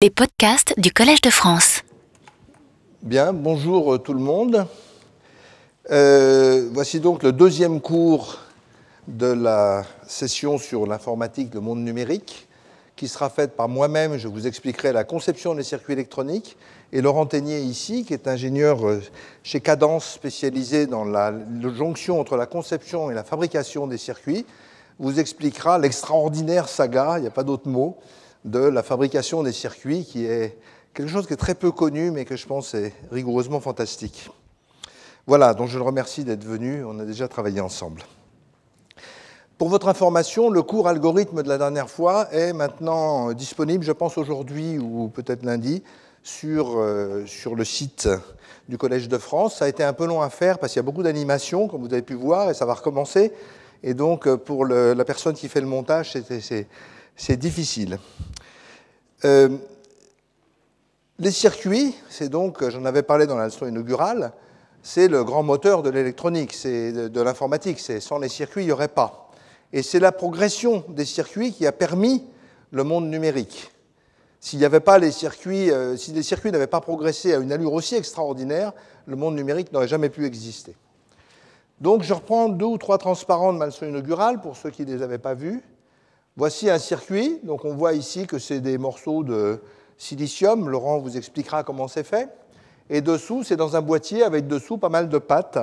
Les podcasts du Collège de France. Bien, bonjour euh, tout le monde. Euh, voici donc le deuxième cours de la session sur l'informatique, le monde numérique, qui sera faite par moi-même. Je vous expliquerai la conception des circuits électroniques. Et Laurent Teignier, ici, qui est ingénieur euh, chez Cadence, spécialisé dans la, la jonction entre la conception et la fabrication des circuits, vous expliquera l'extraordinaire saga, il n'y a pas d'autre mot, de la fabrication des circuits, qui est quelque chose qui est très peu connu, mais que je pense est rigoureusement fantastique. Voilà, donc je le remercie d'être venu, on a déjà travaillé ensemble. Pour votre information, le cours algorithme de la dernière fois est maintenant disponible, je pense aujourd'hui ou peut-être lundi, sur, euh, sur le site du Collège de France. Ça a été un peu long à faire parce qu'il y a beaucoup d'animations, comme vous avez pu voir, et ça va recommencer. Et donc, pour le, la personne qui fait le montage, c'est difficile. Euh, les circuits, c'est donc, j'en avais parlé dans la leçon inaugurale, c'est le grand moteur de l'électronique, c'est de, de l'informatique. Sans les circuits, il n'y aurait pas. Et c'est la progression des circuits qui a permis le monde numérique. S'il n'y avait pas les circuits, euh, si les circuits n'avaient pas progressé à une allure aussi extraordinaire, le monde numérique n'aurait jamais pu exister. Donc je reprends deux ou trois transparents de ma leçon inaugurale pour ceux qui ne les avaient pas vus. Voici un circuit. Donc on voit ici que c'est des morceaux de silicium. Laurent vous expliquera comment c'est fait. Et dessous, c'est dans un boîtier avec dessous pas mal de pattes.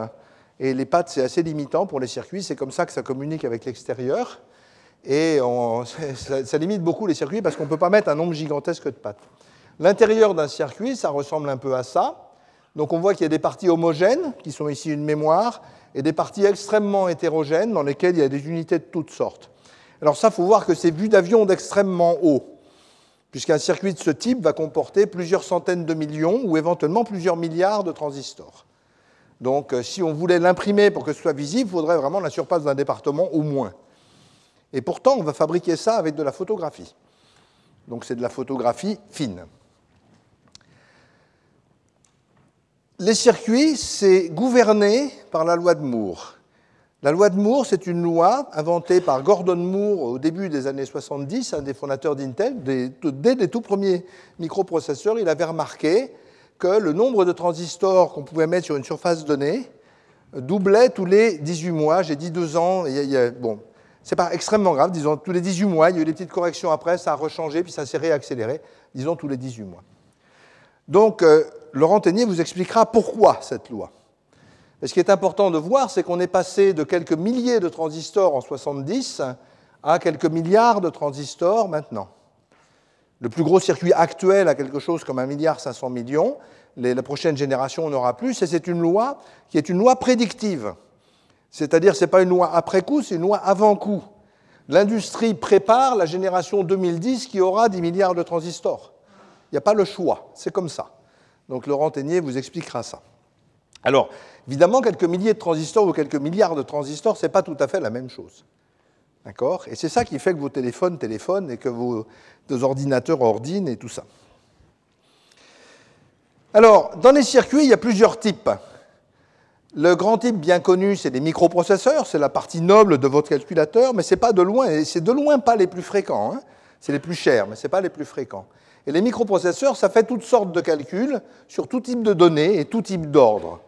Et les pattes, c'est assez limitant pour les circuits. C'est comme ça que ça communique avec l'extérieur. Et ça, ça, limite beaucoup les circuits parce qu'on ne peut pas mettre un nombre gigantesque de pattes. L'intérieur d'un circuit, ça ressemble un peu à ça. Donc on voit qu'il y a des parties homogènes, qui sont ici une mémoire, et des parties extrêmement hétérogènes dans lesquelles il y a des unités de toutes sortes. Alors ça, il faut voir que c'est vu d'avion d'extrêmement haut, puisqu'un circuit de ce type va comporter plusieurs centaines de millions ou éventuellement plusieurs milliards de transistors. Donc euh, si on voulait l'imprimer pour que ce soit visible, il faudrait vraiment la surface d'un département au moins. Et pourtant, on va fabriquer ça avec de la photographie. Donc c'est de la photographie fine. Les circuits, c'est gouverné par la loi de Moore. La loi de Moore, c'est une loi inventée par Gordon Moore au début des années 70, un des fondateurs d'Intel. Dès les tout premiers microprocesseurs, il avait remarqué que le nombre de transistors qu'on pouvait mettre sur une surface donnée doublait tous les 18 mois. J'ai dit deux ans. Y a, bon, c'est pas extrêmement grave. Disons tous les 18 mois. Il y a eu des petites corrections après, ça a rechangé, puis ça s'est réaccéléré. Disons tous les 18 mois. Donc, euh, Laurent Teignier vous expliquera pourquoi cette loi. Et ce qui est important de voir, c'est qu'on est passé de quelques milliers de transistors en 70 à quelques milliards de transistors maintenant. Le plus gros circuit actuel a quelque chose comme 1,5 milliard 500 millions. Les, la prochaine génération en aura plus. Et c'est une loi qui est une loi prédictive. C'est-à-dire, ce n'est pas une loi après coup, c'est une loi avant coup. L'industrie prépare la génération 2010 qui aura 10 milliards de transistors. Il n'y a pas le choix, c'est comme ça. Donc Laurent Teignier vous expliquera ça. Alors, évidemment, quelques milliers de transistors ou quelques milliards de transistors, ce n'est pas tout à fait la même chose. D'accord? Et c'est ça qui fait que vos téléphones téléphonent et que vos, ordinateurs ordinent et tout ça. Alors, dans les circuits, il y a plusieurs types. Le grand type bien connu, c'est les microprocesseurs, c'est la partie noble de votre calculateur, mais c'est pas de loin, c'est de loin pas les plus fréquents. Hein c'est les plus chers, mais ce n'est pas les plus fréquents. Et les microprocesseurs, ça fait toutes sortes de calculs sur tout type de données et tout type d'ordre.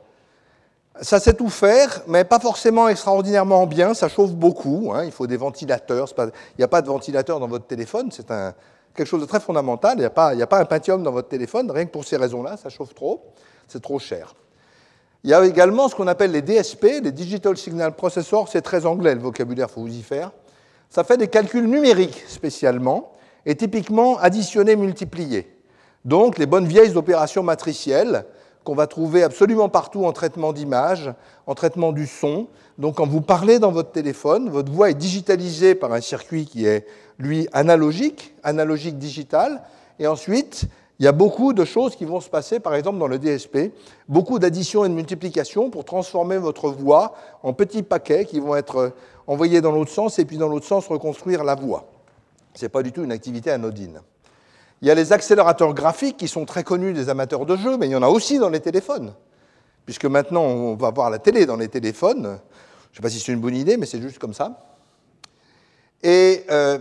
Ça sait tout faire, mais pas forcément extraordinairement bien, ça chauffe beaucoup, hein. il faut des ventilateurs, il n'y a pas de ventilateur dans votre téléphone, c'est quelque chose de très fondamental, il n'y a, pas, un Pentium dans votre téléphone, rien que pour ces raisons-là, ça chauffe trop, c'est trop cher. Il y a également ce qu'on appelle les DSP, les Digital Signal Processors, c'est très anglais le vocabulaire, il faut vous y faire. Ça fait des calculs numériques spécialement, et typiquement additionner, multiplier. Donc les bonnes vieilles opérations matricielles qu'on va trouver absolument partout en traitement d'image, en traitement du son. Donc quand vous parlez dans votre téléphone, votre voix est digitalisée par un circuit qui est, lui, analogique, analogique digital, et ensuite, il y a beaucoup de choses qui vont se passer, par exemple dans le DSP, beaucoup d'addition et de multiplication pour transformer votre voix en petits paquets qui vont être envoyés dans l'autre sens et puis dans l'autre sens reconstruire la voix. Ce n'est pas du tout une activité anodine. Il y a les accélérateurs graphiques qui sont très connus des amateurs de jeux, mais il y en a aussi dans les téléphones. Puisque maintenant, on va voir la télé dans les téléphones. Je ne sais pas si c'est une bonne idée, mais c'est juste comme ça. Et euh,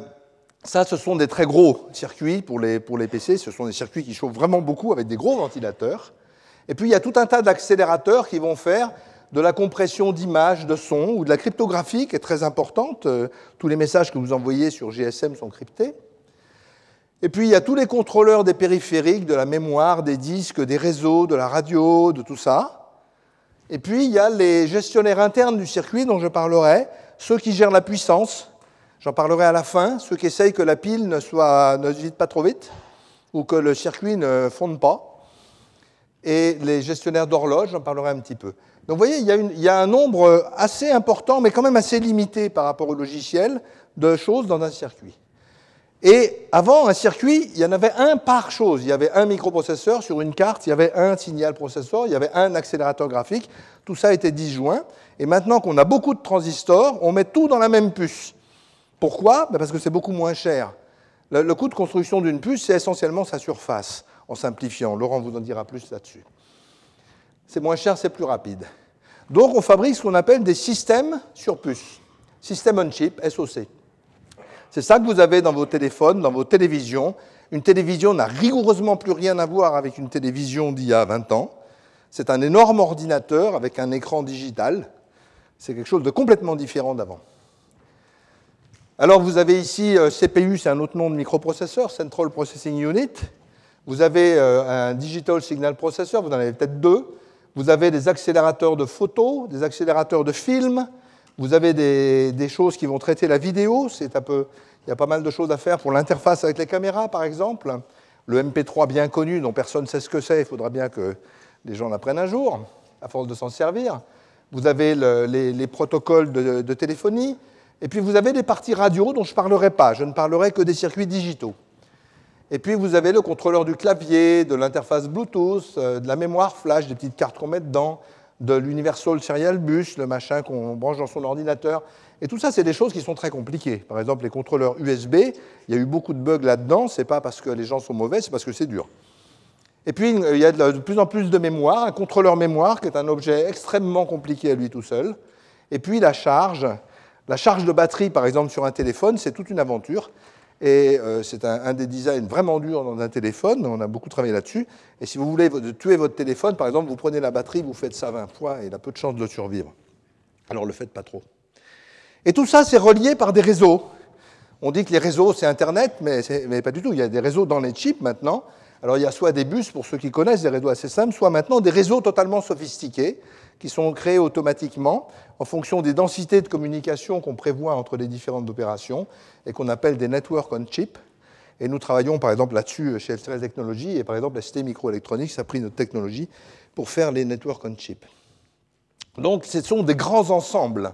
Ça, ce sont des très gros circuits pour les, pour les PC. Ce sont des circuits qui chauffent vraiment beaucoup avec des gros ventilateurs. Et puis, il y a tout un tas d'accélérateurs qui vont faire de la compression d'images, de sons ou de la cryptographie qui est très importante. Euh, tous les messages que vous envoyez sur GSM sont cryptés. Et puis il y a tous les contrôleurs des périphériques, de la mémoire, des disques, des réseaux, de la radio, de tout ça. Et puis il y a les gestionnaires internes du circuit dont je parlerai, ceux qui gèrent la puissance, j'en parlerai à la fin, ceux qui essayent que la pile ne, soit, ne vide pas trop vite ou que le circuit ne fonde pas. Et les gestionnaires d'horloge, j'en parlerai un petit peu. Donc vous voyez, il y, a un nombre assez important, mais quand même assez limité par rapport au logiciel, de choses dans un circuit. Et avant, un circuit, il y en avait un par chose. Il y avait un microprocesseur sur une carte, il y avait un signal processeur, il y avait un accélérateur graphique. Tout ça était disjoint. Et maintenant qu'on a beaucoup de transistors, on met tout dans la même puce. Pourquoi? Ben Parce que c'est beaucoup moins cher. Le, coût de construction d'une puce, c'est essentiellement sa surface, en simplifiant. Laurent vous en dira plus là-dessus. C'est moins cher, c'est plus rapide. Donc on fabrique ce qu'on appelle des systèmes sur puce. System on chip, SOC. C'est ça que vous avez dans vos téléphones, dans vos télévisions. Une télévision n'a rigoureusement plus rien à voir avec une télévision d'il y a 20 ans. C'est un énorme ordinateur avec un écran digital. C'est quelque chose de complètement différent d'avant. Alors vous avez ici euh, CPU, c'est un autre nom de microprocesseur, Central Processing Unit. Vous avez euh, un Digital Signal Processor, vous en avez peut-être deux. Vous avez des accélérateurs de photos, des accélérateurs de films, vous avez des, choses qui vont traiter la vidéo. C'est un peu, il y a pas mal de choses à faire pour l'interface avec les caméras, par exemple. Le MP3 bien connu, dont personne ne sait ce que c'est, il faudra bien que les gens l'apprennent un jour, à force de s'en servir. Vous avez les, protocoles de, de, téléphonie. Et puis vous avez des parties radio dont je ne parlerai pas. Je ne parlerai que des circuits digitaux. Et puis vous avez le contrôleur du clavier, de l'interface Bluetooth, euh, de la mémoire flash, des petites cartes qu'on met dedans, de l'Universal Serial Bus, le machin qu'on branche dans son ordinateur. Et tout ça, c'est des choses qui sont très compliquées. Par exemple, les contrôleurs USB, il y a eu beaucoup de bugs là-dedans. Ce n'est pas parce que les gens sont mauvais, c'est parce que c'est dur. Et puis, il y a de plus en plus de mémoire, un contrôleur mémoire qui est un objet extrêmement compliqué à lui tout seul. Et puis, la charge. La charge de batterie, par exemple, sur un téléphone, c'est toute une aventure. Et euh, c'est un, des designs vraiment durs dans un téléphone. On a beaucoup travaillé là-dessus. Et si vous voulez tuer votre téléphone, par exemple, vous prenez la batterie, vous faites ça 20 fois et il a peu de chances de survivre. Alors ne le faites pas trop. Et tout ça, c'est relié par des réseaux. On dit que les réseaux, c'est Internet, mais, mais, pas du tout. Il y a des réseaux dans les chips maintenant. Alors il y a soit des bus, pour ceux qui connaissent, des réseaux assez simples, soit maintenant des réseaux totalement sophistiqués qui sont créés automatiquement en fonction des densités de communication qu'on prévoit entre les différentes opérations et qu'on appelle des network on chip. Et nous travaillons par exemple là-dessus chez LCRS Technologies et par exemple la Cité Microélectronique a pris notre technologie pour faire les network on chip. Donc ce sont des grands ensembles.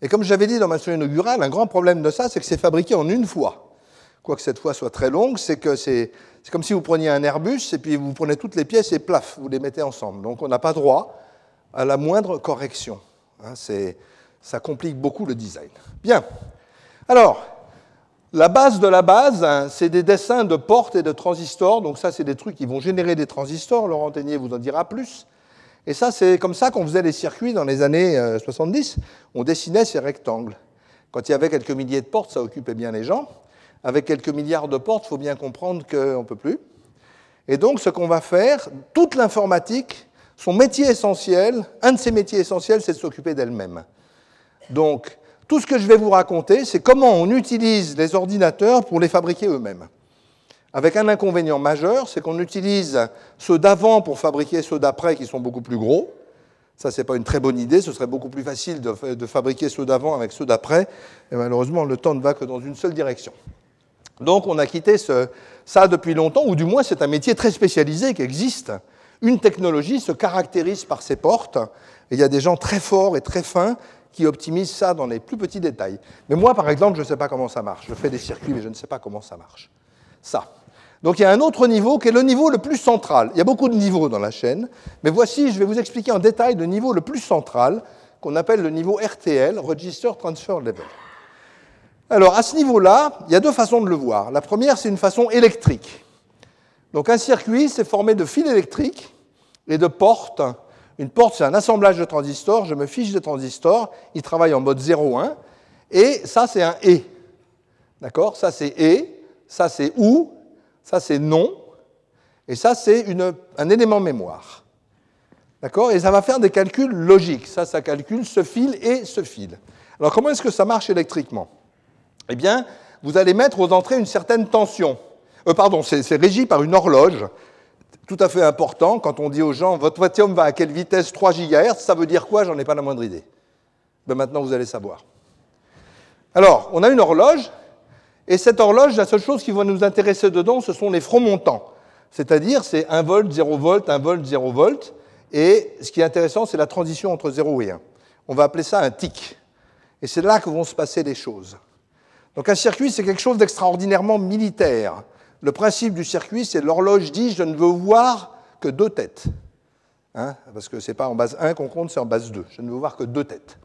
Et comme j'avais dit dans ma leçon inaugurale, un grand problème de ça, c'est que c'est fabriqué en une fois. Quoique cette fois soit très longue, c'est que c'est comme si vous preniez un Airbus et puis vous prenez toutes les pièces et plaf, vous les mettez ensemble. Donc on n'a pas droit à la moindre correction. Hein, ça complique beaucoup le design. Bien. Alors, la base de la base, hein, c'est des dessins de portes et de transistors. Donc ça, c'est des trucs qui vont générer des transistors. Laurent Ténier vous en dira plus. Et ça, c'est comme ça qu'on faisait les circuits dans les années 70. Euh, On dessinait ces rectangles. Quand il y avait quelques milliers de portes, ça occupait bien les gens. Avec quelques milliards de portes, il faut bien comprendre qu'on ne peut plus. Et donc, ce qu'on va faire, toute l'informatique son métier essentiel, un de ses métiers essentiels, c'est de s'occuper d'elle-même. Donc, tout ce que je vais vous raconter, c'est comment on utilise les ordinateurs pour les fabriquer eux-mêmes. Avec un inconvénient majeur, c'est qu'on utilise ceux d'avant pour fabriquer ceux d'après qui sont beaucoup plus gros. Ça, ce n'est pas une très bonne idée. Ce serait beaucoup plus facile de, fabriquer ceux d'avant avec ceux d'après. Et malheureusement, le temps ne va que dans une seule direction. Donc, on a quitté ça depuis longtemps, ou du moins, c'est un métier très spécialisé qui existe une technologie se caractérise par ses portes, il y a des gens très forts et très fins qui optimisent ça dans les plus petits détails. Mais moi, par exemple, je ne sais pas comment ça marche. Je fais des circuits, mais je ne sais pas comment ça marche. Ça. Donc il y a un autre niveau qui est le niveau le plus central. Il y a beaucoup de niveaux dans la chaîne, mais voici, je vais vous expliquer en détail le niveau le plus central, qu'on appelle le niveau RTL, Register Transfer Level. Alors à ce niveau-là, il y a deux façons de le voir. La première, c'est une façon électrique. Donc un circuit, c'est formé de fils électriques et de portes. Une porte, c'est un assemblage de transistors. Je me fiche des transistors. Ils travaillent en mode 0,1. Et ça, c'est un et. D'accord? Ça c'est et, ça c'est ou, ça c'est non, et ça c'est un élément mémoire. D'accord? Et ça va faire des calculs logiques. Ça, ça calcule ce fil et ce fil. Alors comment est-ce que ça marche électriquement? Eh bien, vous allez mettre aux entrées une certaine tension. Euh, pardon, c'est régi par une horloge. Tout à fait important, quand on dit aux gens, votre Watium va à quelle vitesse? 3 GHz, ça veut dire quoi? J'en ai pas la moindre idée. Ben maintenant, vous allez savoir. Alors, on a une horloge, et cette horloge, la seule chose qui va nous intéresser dedans, ce sont les fronts montants. C'est-à-dire, c'est 1 volt, 0 volt, 1 volt, 0 volt. Et ce qui est intéressant, c'est la transition entre 0 et 1. On va appeler ça un tic. Et c'est là que vont se passer les choses. Donc un circuit, c'est quelque chose d'extraordinairement militaire. Le principe du circuit, c'est l'horloge dit je ne veux voir que deux têtes. Hein, parce que ce n'est pas en base 1 qu'on compte, c'est en base 2. Je ne veux voir que deux têtes.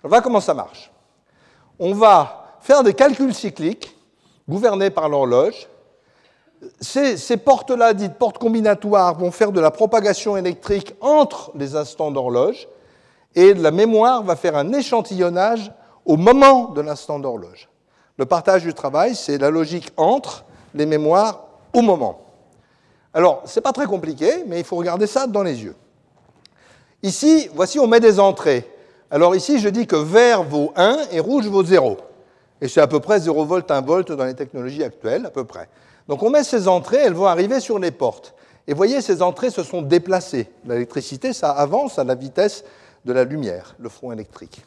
Alors voilà comment ça marche. On va faire des calculs cycliques gouvernés par l'horloge. Ces, ces portes-là, dites portes combinatoires, vont faire de la propagation électrique entre les instants d'horloge et la mémoire va faire un échantillonnage au moment de l'instant d'horloge. Le partage du travail, c'est la logique entre les mémoires au moment. Alors, ce n'est pas très compliqué, mais il faut regarder ça dans les yeux. Ici, voici, on met des entrées. Alors ici, je dis que vert vaut 1 et rouge vaut 0. Et c'est à peu près 0 volt, 1 volt dans les technologies actuelles, à peu près. Donc on met ces entrées, elles vont arriver sur les portes. Et voyez, ces entrées se sont déplacées. L'électricité, ça avance à la vitesse de la lumière, le front électrique.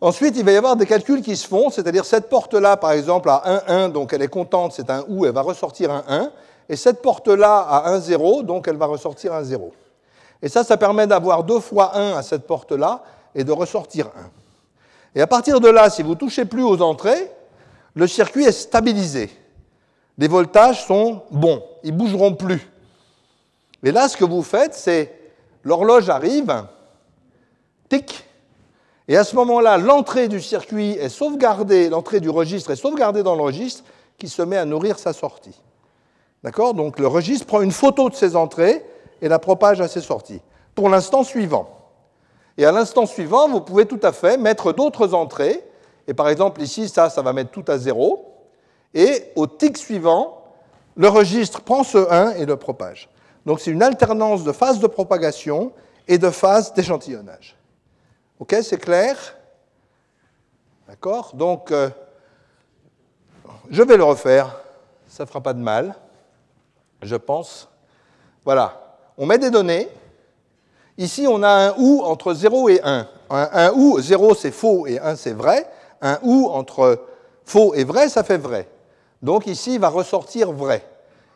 Ensuite, il va y avoir des calculs qui se font, c'est-à-dire cette porte-là, par exemple, à 1, 1, donc elle est contente, c'est un OU, elle va ressortir un 1, et cette porte-là à 1, 0, donc elle va ressortir un 0. Et ça, ça permet d'avoir 2 fois 1 à cette porte-là et de ressortir 1. Et à partir de là, si vous ne touchez plus aux entrées, le circuit est stabilisé. Les voltages sont bons, ils ne bougeront plus. Et là, ce que vous faites, c'est l'horloge arrive, tic, et à ce moment-là, l'entrée du circuit est sauvegardée, l'entrée du registre est sauvegardée dans le registre qui se met à nourrir sa sortie. D'accord? Donc le registre prend une photo de ses entrées et la propage à ses sorties pour l'instant suivant. Et à l'instant suivant, vous pouvez tout à fait mettre d'autres entrées. Et par exemple, ici, ça, ça va mettre tout à zéro. Et au tic suivant, le registre prend ce 1 et le propage. Donc c'est une alternance de phase de propagation et de phase d'échantillonnage. OK, c'est clair D'accord Donc, euh, je vais le refaire. Ça ne fera pas de mal, je pense. Voilà. On met des données. Ici, on a un OU entre 0 et 1. Un, un OU, 0 c'est faux et 1 c'est vrai. Un OU entre faux et vrai, ça fait vrai. Donc ici, il va ressortir vrai.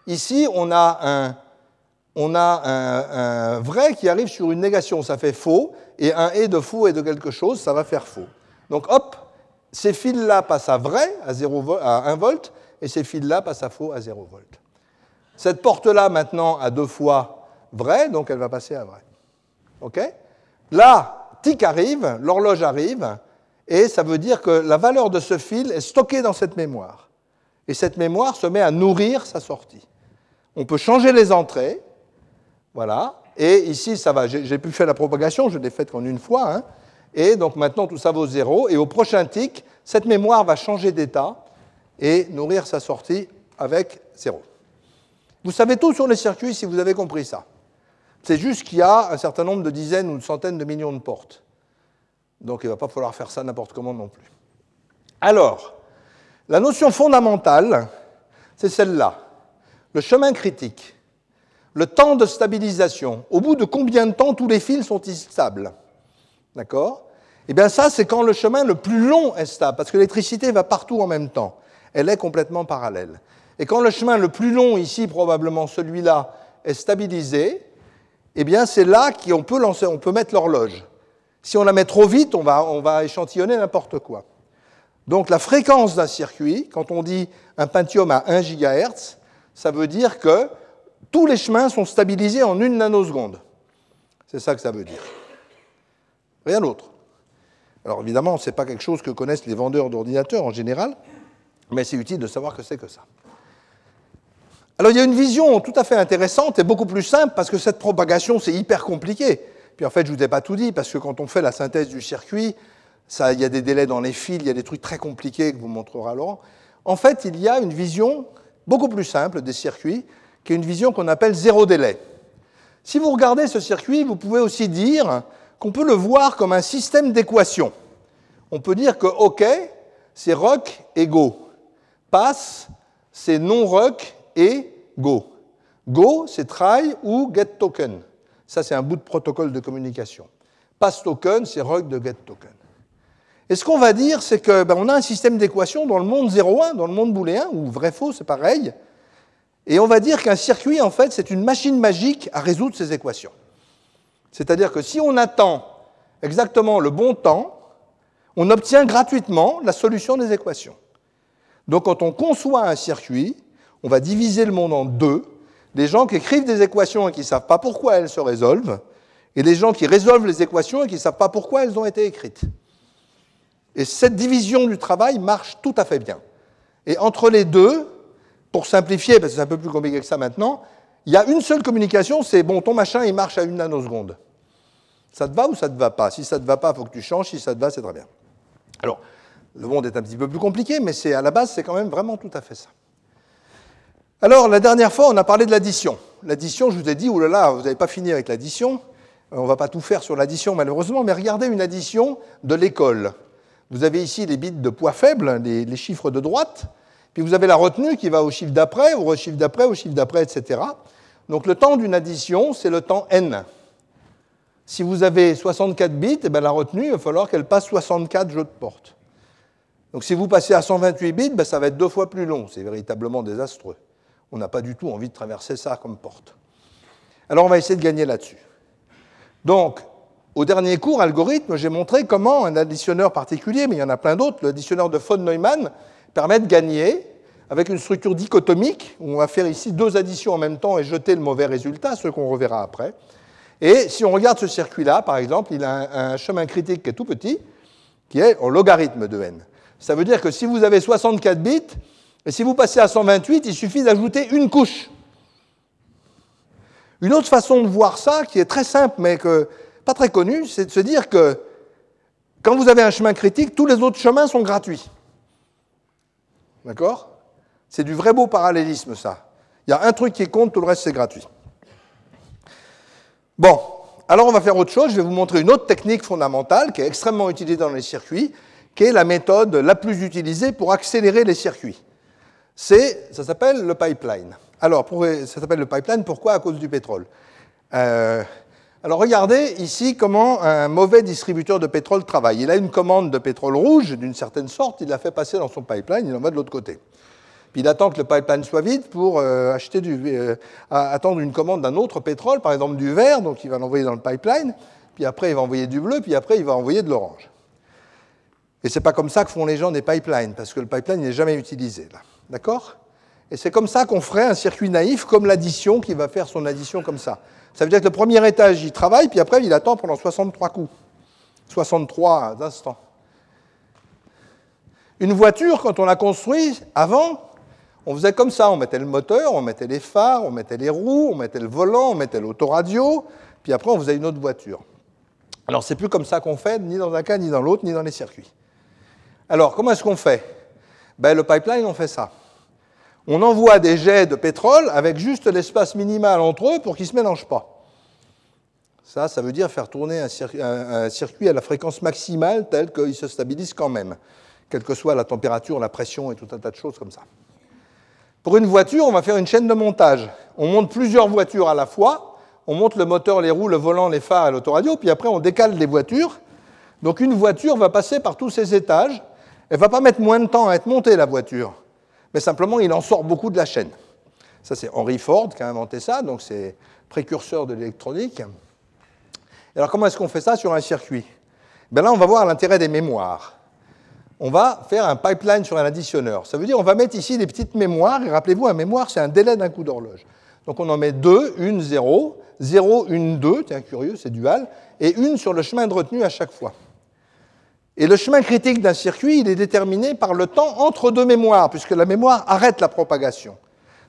Ici, on a un on a un, vrai qui arrive sur une négation, ça fait faux, et un et de faux et de quelque chose, ça va faire faux. Donc hop, ces fils-là passent à vrai, à, 0 à 1 volt, et ces fils-là passent à faux à 0 volt. Cette porte-là, maintenant, a deux fois vrai, donc elle va passer à vrai. OK? Là, tic arrive, l'horloge arrive, et ça veut dire que la valeur de ce fil est stockée dans cette mémoire. Et cette mémoire se met à nourrir sa sortie. On peut changer les entrées, voilà. Et ici, ça va. J'ai pu faire la propagation, je l'ai faite qu'en une fois. Hein. Et donc maintenant, tout ça vaut zéro. Et au prochain tic, cette mémoire va changer d'état et nourrir sa sortie avec zéro. Vous savez tout sur les circuits si vous avez compris ça. C'est juste qu'il y a un certain nombre de dizaines ou de centaines de millions de portes. Donc il ne va pas falloir faire ça n'importe comment non plus. Alors, la notion fondamentale, c'est celle-là. Le chemin critique le temps de stabilisation. Au bout de combien de temps tous les fils sont stables D'accord? Eh bien ça, c'est quand le chemin le plus long est stable, parce que l'électricité va partout en même temps. Elle est complètement parallèle. Et quand le chemin le plus long, ici probablement celui-là, est stabilisé, eh bien c'est là qu'on peut, lancer, on peut mettre l'horloge. Si on la met trop vite, on va, on va échantillonner n'importe quoi. Donc la fréquence d'un circuit, quand on dit un Pentium à 1 GHz, ça veut dire que tous les chemins sont stabilisés en une nanoseconde. C'est ça que ça veut dire. Rien d'autre. Alors évidemment, ce n'est pas quelque chose que connaissent les vendeurs d'ordinateurs en général, mais c'est utile de savoir que c'est que ça. Alors il y a une vision tout à fait intéressante et beaucoup plus simple parce que cette propagation, c'est hyper compliqué. Puis en fait, je ne vous ai pas tout dit parce que quand on fait la synthèse du circuit, ça, il y a des délais dans les fils, il y a des trucs très compliqués que vous montrera Laurent. En fait, il y a une vision beaucoup plus simple des circuits, qui est une vision qu'on appelle zéro délai. Si vous regardez ce circuit, vous pouvez aussi dire qu'on peut le voir comme un système d'équations. On peut dire que OK, c'est rock et go. Pass, c'est non-rock et go. Go, c'est try ou get token. Ça, c'est un bout de protocole de communication. Pass token, c'est rock de get token. Et ce qu'on va dire, c'est qu'on ben, a un système d'équations dans le monde 0-1, dans le monde booléen, ou vrai-faux, c'est pareil. Et on va dire qu'un circuit, en fait, c'est une machine magique à résoudre ces équations. C'est-à-dire que si on attend exactement le bon temps, on obtient gratuitement la solution des équations. Donc quand on conçoit un circuit, on va diviser le monde en deux, des gens qui écrivent des équations et qui ne savent pas pourquoi elles se résolvent, et des gens qui résolvent les équations et qui ne savent pas pourquoi elles ont été écrites. Et cette division du travail marche tout à fait bien. Et entre les deux, pour simplifier, parce que c'est un peu plus compliqué que ça maintenant, il y a une seule communication, c'est bon, ton machin, il marche à une nanoseconde. Ça te va ou ça ne te va pas? Si ça ne te va pas, il faut que tu changes. Si ça te va, c'est très bien. Alors, le monde est un petit peu plus compliqué, mais c'est à la base, c'est quand même vraiment tout à fait ça. Alors, la dernière fois, on a parlé de l'addition. L'addition, je vous ai dit, oulala, vous n'avez pas fini avec l'addition. On ne va pas tout faire sur l'addition, malheureusement, mais regardez une addition de l'école. Vous avez ici les bits de poids faible, les, les chiffres de droite, puis vous avez la retenue qui va au chiffre d'après, au chiffre d'après, au chiffre d'après, etc. Donc le temps d'une addition, c'est le temps n. Si vous avez 64 bits, eh bien, la retenue, il va falloir qu'elle passe 64 jeux de porte. Donc si vous passez à 128 bits, ben, ça va être deux fois plus long. C'est véritablement désastreux. On n'a pas du tout envie de traverser ça comme porte. Alors on va essayer de gagner là-dessus. Donc, au dernier cours, algorithme, j'ai montré comment un additionneur particulier, mais il y en a plein d'autres, l'additionneur de von Neumann, permet de gagner avec une structure dichotomique, où on va faire ici deux additions en même temps et jeter le mauvais résultat, ce qu'on reverra après. Et si on regarde ce circuit-là, par exemple, il a un, chemin critique qui est tout petit, qui est au logarithme de n. Ça veut dire que si vous avez 64 bits, et si vous passez à 128, il suffit d'ajouter une couche. Une autre façon de voir ça, qui est très simple, mais que, pas très connue, c'est de se dire que quand vous avez un chemin critique, tous les autres chemins sont gratuits. D'accord? C'est du vrai beau parallélisme, ça. Il y a un truc qui compte, tout le reste, c'est gratuit. Bon, alors on va faire autre chose. Je vais vous montrer une autre technique fondamentale qui est extrêmement utilisée dans les circuits, qui est la méthode la plus utilisée pour accélérer les circuits. C'est, ça s'appelle le pipeline. Alors, ça s'appelle le pipeline, pourquoi? À cause du pétrole. Euh, alors regardez ici comment un mauvais distributeur de pétrole travaille. Il a une commande de pétrole rouge d'une certaine sorte, il l'a fait passer dans son pipeline, il en va de l'autre côté. Puis il attend que le pipeline soit vide pour euh, acheter euh, attendre une commande d'un autre pétrole, par exemple du vert, donc il va l'envoyer dans le pipeline, puis après il va envoyer du bleu, puis après il va envoyer de l'orange. Et c'est pas comme ça que font les gens des pipelines, parce que le pipeline n'est jamais utilisé. D'accord? Et c'est comme ça qu'on ferait un circuit naïf comme l'addition qui va faire son addition comme ça. Ça veut dire que le premier étage, il travaille, puis après, il attend pendant 63 coups. 63 instants. Une voiture, quand on l'a construite, avant, on faisait comme ça. On mettait le moteur, on mettait les phares, on mettait les roues, on mettait le volant, on mettait l'autoradio, puis après, on faisait une autre voiture. Alors, c'est plus comme ça qu'on fait, ni dans un cas, ni dans l'autre, ni dans les circuits. Alors, comment est-ce qu'on fait? Ben, Le pipeline, on fait ça on envoie des jets de pétrole avec juste l'espace minimal entre eux pour qu'ils ne se mélangent pas. Ça, ça veut dire faire tourner un, circuit à la fréquence maximale telle qu'il se stabilise quand même, quelle que soit la température, la pression et tout un tas de choses comme ça. Pour une voiture, on va faire une chaîne de montage. On monte plusieurs voitures à la fois, on monte le moteur, les roues, le volant, les phares et l'autoradio, puis après on décale les voitures. Donc une voiture va passer par tous ces étages. Elle va pas mettre moins de temps à être montée, la voiture mais simplement il en sort beaucoup de la chaîne. Ça, c'est Henry Ford qui a inventé ça, donc c'est précurseur de l'électronique. Alors, comment est-ce qu'on fait ça sur un circuit? Ben Là, on va voir l'intérêt des mémoires. On va faire un pipeline sur un additionneur. Ça veut dire on va mettre ici des petites mémoires, et rappelez-vous, un mémoire, c'est un délai d'un coup d'horloge. Donc on en met deux, une, zéro, zéro, une, deux, tiens, curieux, c'est dual, et une sur le chemin de retenue à chaque fois. Et le chemin critique d'un circuit, il est déterminé par le temps entre deux mémoires, puisque la mémoire arrête la propagation.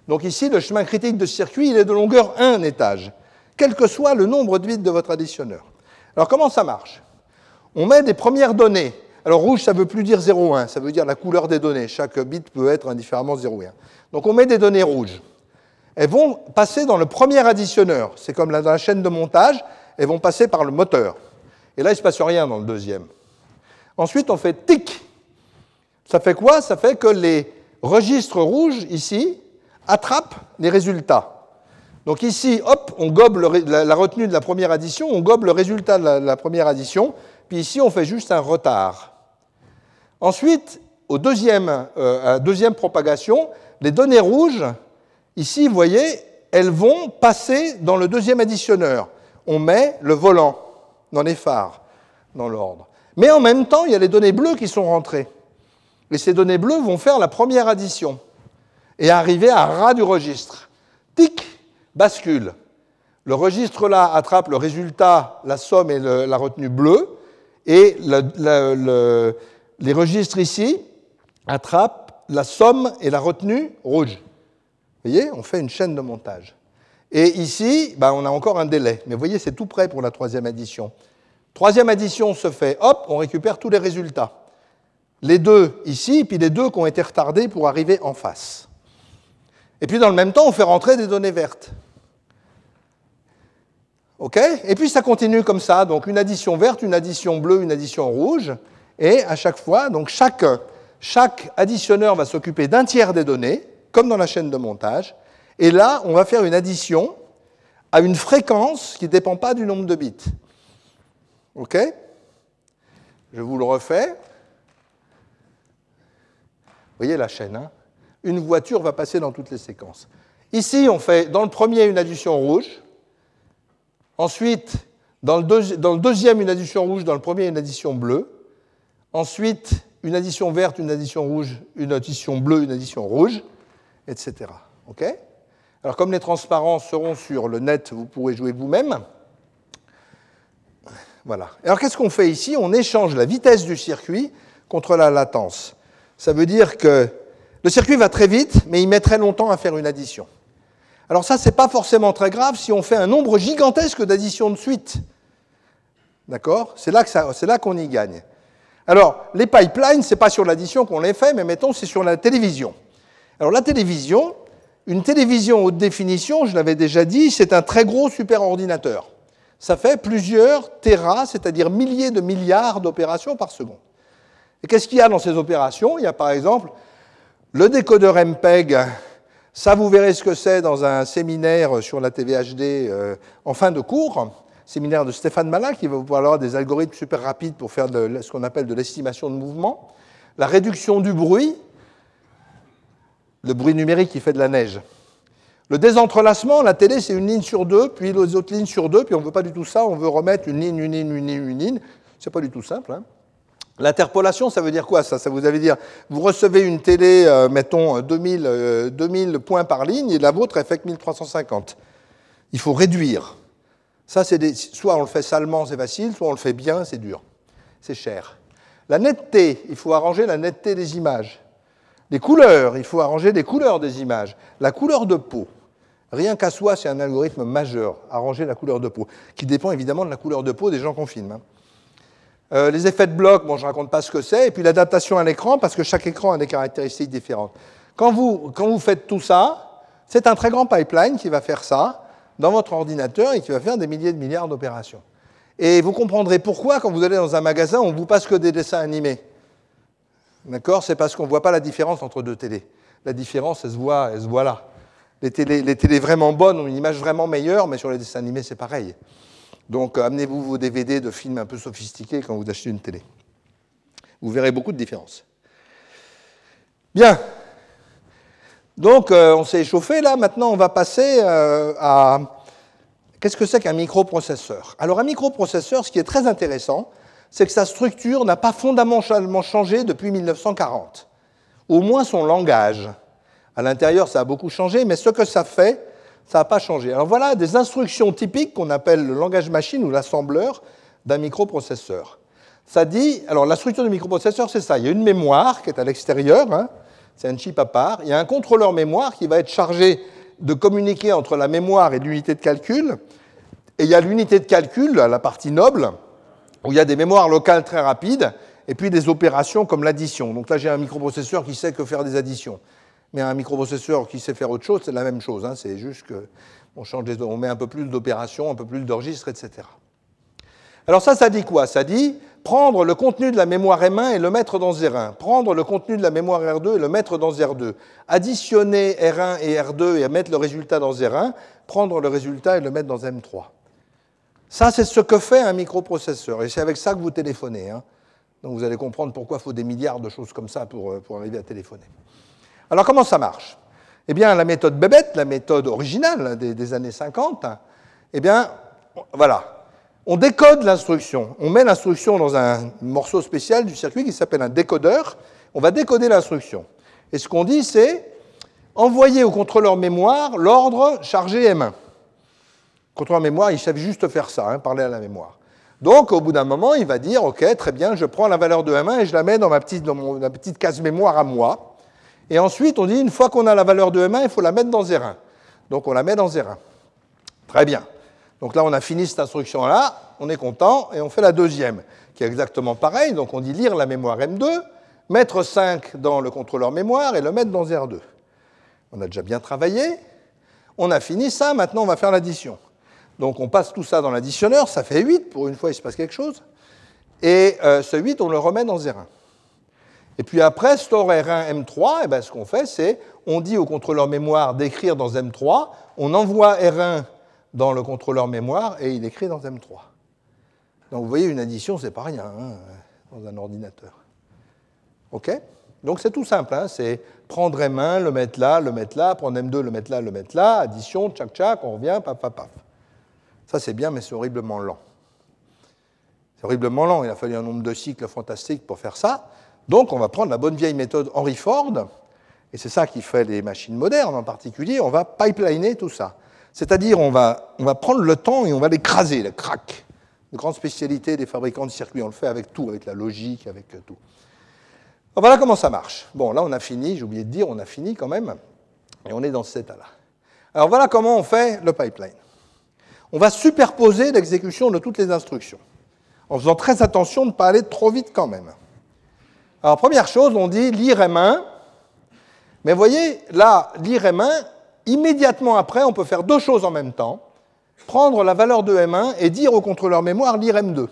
Donc ici, le chemin critique de circuit, il est de longueur 1 étage, quel que soit le nombre de bits de votre additionneur. Alors comment ça marche? On met des premières données Alors rouge, ça ne veut plus dire 0, 1, ça veut dire la couleur des données. Chaque bit peut être indifféremment 0 et 1. Donc on met des données rouges. Elles vont passer dans le premier additionneur. C'est comme dans la chaîne de montage, elles vont passer par le moteur. Et là, il ne se passe rien dans le deuxième. Ensuite, on fait tic. Ça fait quoi? Ça fait que les registres rouges, ici, attrapent les résultats. Donc ici, hop, on gobe la, retenue de la première addition, on gobe le résultat de la, première addition, puis ici, on fait juste un retard. Ensuite, euh, à la deuxième propagation, les données rouges, ici, vous voyez, elles vont passer dans le deuxième additionneur. On met le volant dans les phares, dans l'ordre. Mais en même temps, il y a les données bleues qui sont rentrées. Et ces données bleues vont faire la première addition et arriver à ras du registre. Tic, bascule. Le registre là attrape le résultat, la somme et la retenue bleue, et les registres ici attrapent la somme et la retenue rouge. Vous voyez, on fait une chaîne de montage. Et ici, ben, on a encore un délai. Mais vous voyez, c'est tout prêt pour la troisième addition. Troisième addition se fait, hop, on récupère tous les résultats. Les deux ici, puis les deux qui ont été retardés pour arriver en face. Et puis dans le même temps, on fait rentrer des données vertes. OK? Et puis ça continue comme ça, donc une addition verte, une addition bleue, une addition rouge. Et à chaque fois, donc chaque, chaque additionneur va s'occuper d'un tiers des données, comme dans la chaîne de montage. Et là, on va faire une addition à une fréquence qui ne dépend pas du nombre de bits. OK? Je vous le refais. Vous voyez la chaîne. Hein? Une voiture va passer dans toutes les séquences. Ici, on fait dans le premier une addition rouge. Ensuite, dans le, dans le deuxième, une addition rouge. Dans le premier, une addition bleue. Ensuite, une addition verte, une addition rouge, une addition bleue, une addition rouge, etc. OK? Alors, comme les transparents seront sur le net, vous pourrez jouer vous-même. Voilà. Alors qu'est-ce qu'on fait ici? On échange la vitesse du circuit contre la latence. Ça veut dire que le circuit va très vite, mais il met très longtemps à faire une addition. Alors ça, ce n'est pas forcément très grave si on fait un nombre gigantesque d'additions de suite. D'accord? C'est là qu'on y gagne. Alors, les pipelines, ce n'est pas sur l'addition qu'on les fait, mais mettons, c'est sur la télévision. Alors la télévision, une télévision haute définition, je l'avais déjà dit, c'est un très gros superordinateur ça fait plusieurs terras, c'est-à-dire milliers de milliards d'opérations par seconde. Et qu'est-ce qu'il y a dans ces opérations? Il y a par exemple le décodeur MPEG. Ça, vous verrez ce que c'est dans un séminaire sur la TVHD euh, en fin de cours, séminaire de Stéphane Malin, qui va vous parler des algorithmes super rapides pour faire ce qu'on appelle de l'estimation de mouvement. La réduction du bruit, le bruit numérique qui fait de la neige. Le désentrelacement, la télé, c'est une ligne sur deux, puis les autres lignes sur deux, puis on ne veut pas du tout ça, on veut remettre une ligne, une ligne, une ligne, une ligne. C'est pas du tout simple. Hein. L'interpolation, ça veut dire quoi ça? Ça vous veut dire, vous recevez une télé, euh, mettons 2000, 2000 euh, points par ligne, et la vôtre, elle fait que 1350. Il faut réduire. Ça, c'est soit on le fait salement, c'est facile, soit on le fait bien, c'est dur. C'est cher. La netteté, il faut arranger la netteté des images. Les couleurs, il faut arranger les couleurs des images. La couleur de peau. Rien qu'à soi, c'est un algorithme majeur, arranger la couleur de peau, qui dépend évidemment de la couleur de peau des gens qu'on filme. Hein. Euh, les effets de bloc, bon, je ne raconte pas ce que c'est, et puis l'adaptation à l'écran, parce que chaque écran a des caractéristiques différentes. Quand vous, quand vous faites tout ça, c'est un très grand pipeline qui va faire ça dans votre ordinateur et qui va faire des milliers de milliards d'opérations. Et vous comprendrez pourquoi, quand vous allez dans un magasin, on ne vous passe que des dessins animés. D'accord? C'est parce qu'on ne voit pas la différence entre deux télés. La différence, elle se voit, elle se voit là. Les télés, vraiment bonnes ont une image vraiment meilleure, mais sur les dessins animés, c'est pareil. Donc amenez-vous vos DVD de films un peu sophistiqués quand vous achetez une télé. Vous verrez beaucoup de différences. Bien. Donc euh, on s'est échauffé là, maintenant on va passer euh, à... Qu'est-ce que c'est qu'un microprocesseur? Alors un microprocesseur, ce qui est très intéressant, c'est que sa structure n'a pas fondamentalement changé depuis 1940. Au moins son langage. À l'intérieur, ça a beaucoup changé, mais ce que ça fait, ça n'a pas changé. Alors voilà des instructions typiques qu'on appelle le langage machine ou l'assembleur d'un microprocesseur. Ça dit, alors la structure du microprocesseur, c'est ça. Il y a une mémoire qui est à l'extérieur, hein. c'est un chip à part. Il y a un contrôleur mémoire qui va être chargé de communiquer entre la mémoire et l'unité de calcul. Et il y a l'unité de calcul, la partie noble, où il y a des mémoires locales très rapides, et puis des opérations comme l'addition. Donc là, j'ai un microprocesseur qui sait que faire des additions. Mais un microprocesseur qui sait faire autre chose, c'est la même chose. Hein. C'est juste qu'on change on met un peu plus d'opérations, un peu plus de registres, etc. Alors ça, ça dit quoi? Ça dit prendre le contenu de la mémoire M1 et le mettre dans R1, prendre le contenu de la mémoire R2 et le mettre dans R2, additionner R1 et R2 et mettre le résultat dans R1, prendre le résultat et le mettre dans M3. Ça, c'est ce que fait un microprocesseur, et c'est avec ça que vous téléphonez. Hein. Donc vous allez comprendre pourquoi il faut des milliards de choses comme ça pour, euh, pour arriver à téléphoner. Alors comment ça marche? Eh bien, la méthode Bebet, la méthode originale des, années 50, eh bien, voilà, on décode l'instruction. On met l'instruction dans un morceau spécial du circuit qui s'appelle un décodeur. On va décoder l'instruction. Et ce qu'on dit, c'est envoyer au contrôleur mémoire l'ordre chargé M1. Le contrôleur mémoire, il savent juste faire ça, hein, parler à la mémoire. Donc, au bout d'un moment, il va dire Ok, très bien, je prends la valeur de M1 et je la mets dans ma petite, dans ma petite case mémoire à moi. Et ensuite, on dit Une fois qu'on a la valeur de M1, il faut la mettre dans R1. Donc, on la met dans R1. Très bien. Donc là, on a fini cette instruction-là, on est content, et on fait la deuxième, qui est exactement pareil. Donc on dit lire la mémoire M2, mettre 5 dans le contrôleur mémoire et le mettre dans R2. On a déjà bien travaillé, on a fini ça, maintenant on va faire l'addition. Donc on passe tout ça dans l'additionneur, ça fait 8, pour une fois il se passe quelque chose, et euh, ce 8, on le remet dans R1. Et puis après, store R1, M3, et bien ce qu'on fait, c'est on dit au contrôleur mémoire d'écrire dans M3, on envoie R1 dans le contrôleur mémoire et il écrit dans M3. Donc vous voyez, une addition, c'est pas rien hein, dans un ordinateur. OK? Donc c'est tout simple, hein, c'est prendre M1, le mettre là, le mettre là, prendre M2, le mettre là, le mettre là, addition, tchac tchac, on revient, paf paf paf. Ça c'est bien, mais c'est horriblement lent. C'est horriblement lent, il a fallu un nombre de cycles fantastiques pour faire ça. Donc on va prendre la bonne vieille méthode Henry Ford, et c'est ça qui fait les machines modernes en particulier, on va pipeliner tout ça. C'est-à-dire, on va, on va prendre le temps et on va l'écraser, le crack. Une grande spécialité des fabricants de circuits. On le fait avec tout, avec la logique, avec tout. voilà comment ça marche. Bon, là, on a fini, j'ai oublié de dire, on a fini quand même. Et on est dans cet état-là. Alors voilà comment on fait le pipeline. On va superposer l'exécution de toutes les instructions, en faisant très attention de ne pas aller trop vite quand même. Alors première chose, on dit lire M1. Mais voyez, là, lire M1, immédiatement après, on peut faire deux choses en même temps. Prendre la valeur de M1 et dire au contrôleur mémoire lire M2.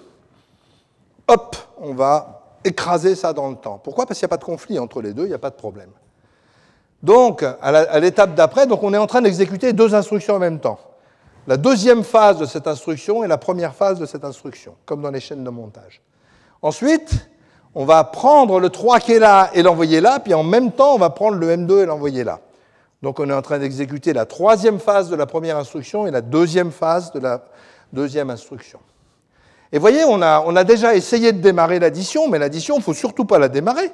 Hop, on va écraser ça dans le temps. Pourquoi? Parce qu'il n'y a pas de conflit entre les deux, il n'y a pas de problème. Donc, à l'étape d'après, donc on est en train d'exécuter deux instructions en même temps. La deuxième phase de cette instruction et la première phase de cette instruction, comme dans les chaînes de montage. Ensuite, on va prendre le 3 qui est là et l'envoyer là, puis en même temps, on va prendre le M2 et l'envoyer là. Donc on est en train d'exécuter la troisième phase de la première instruction et la deuxième phase de la deuxième instruction. Et voyez, on a, on a, déjà essayé de démarrer l'addition, mais l'addition, il ne faut surtout pas la démarrer,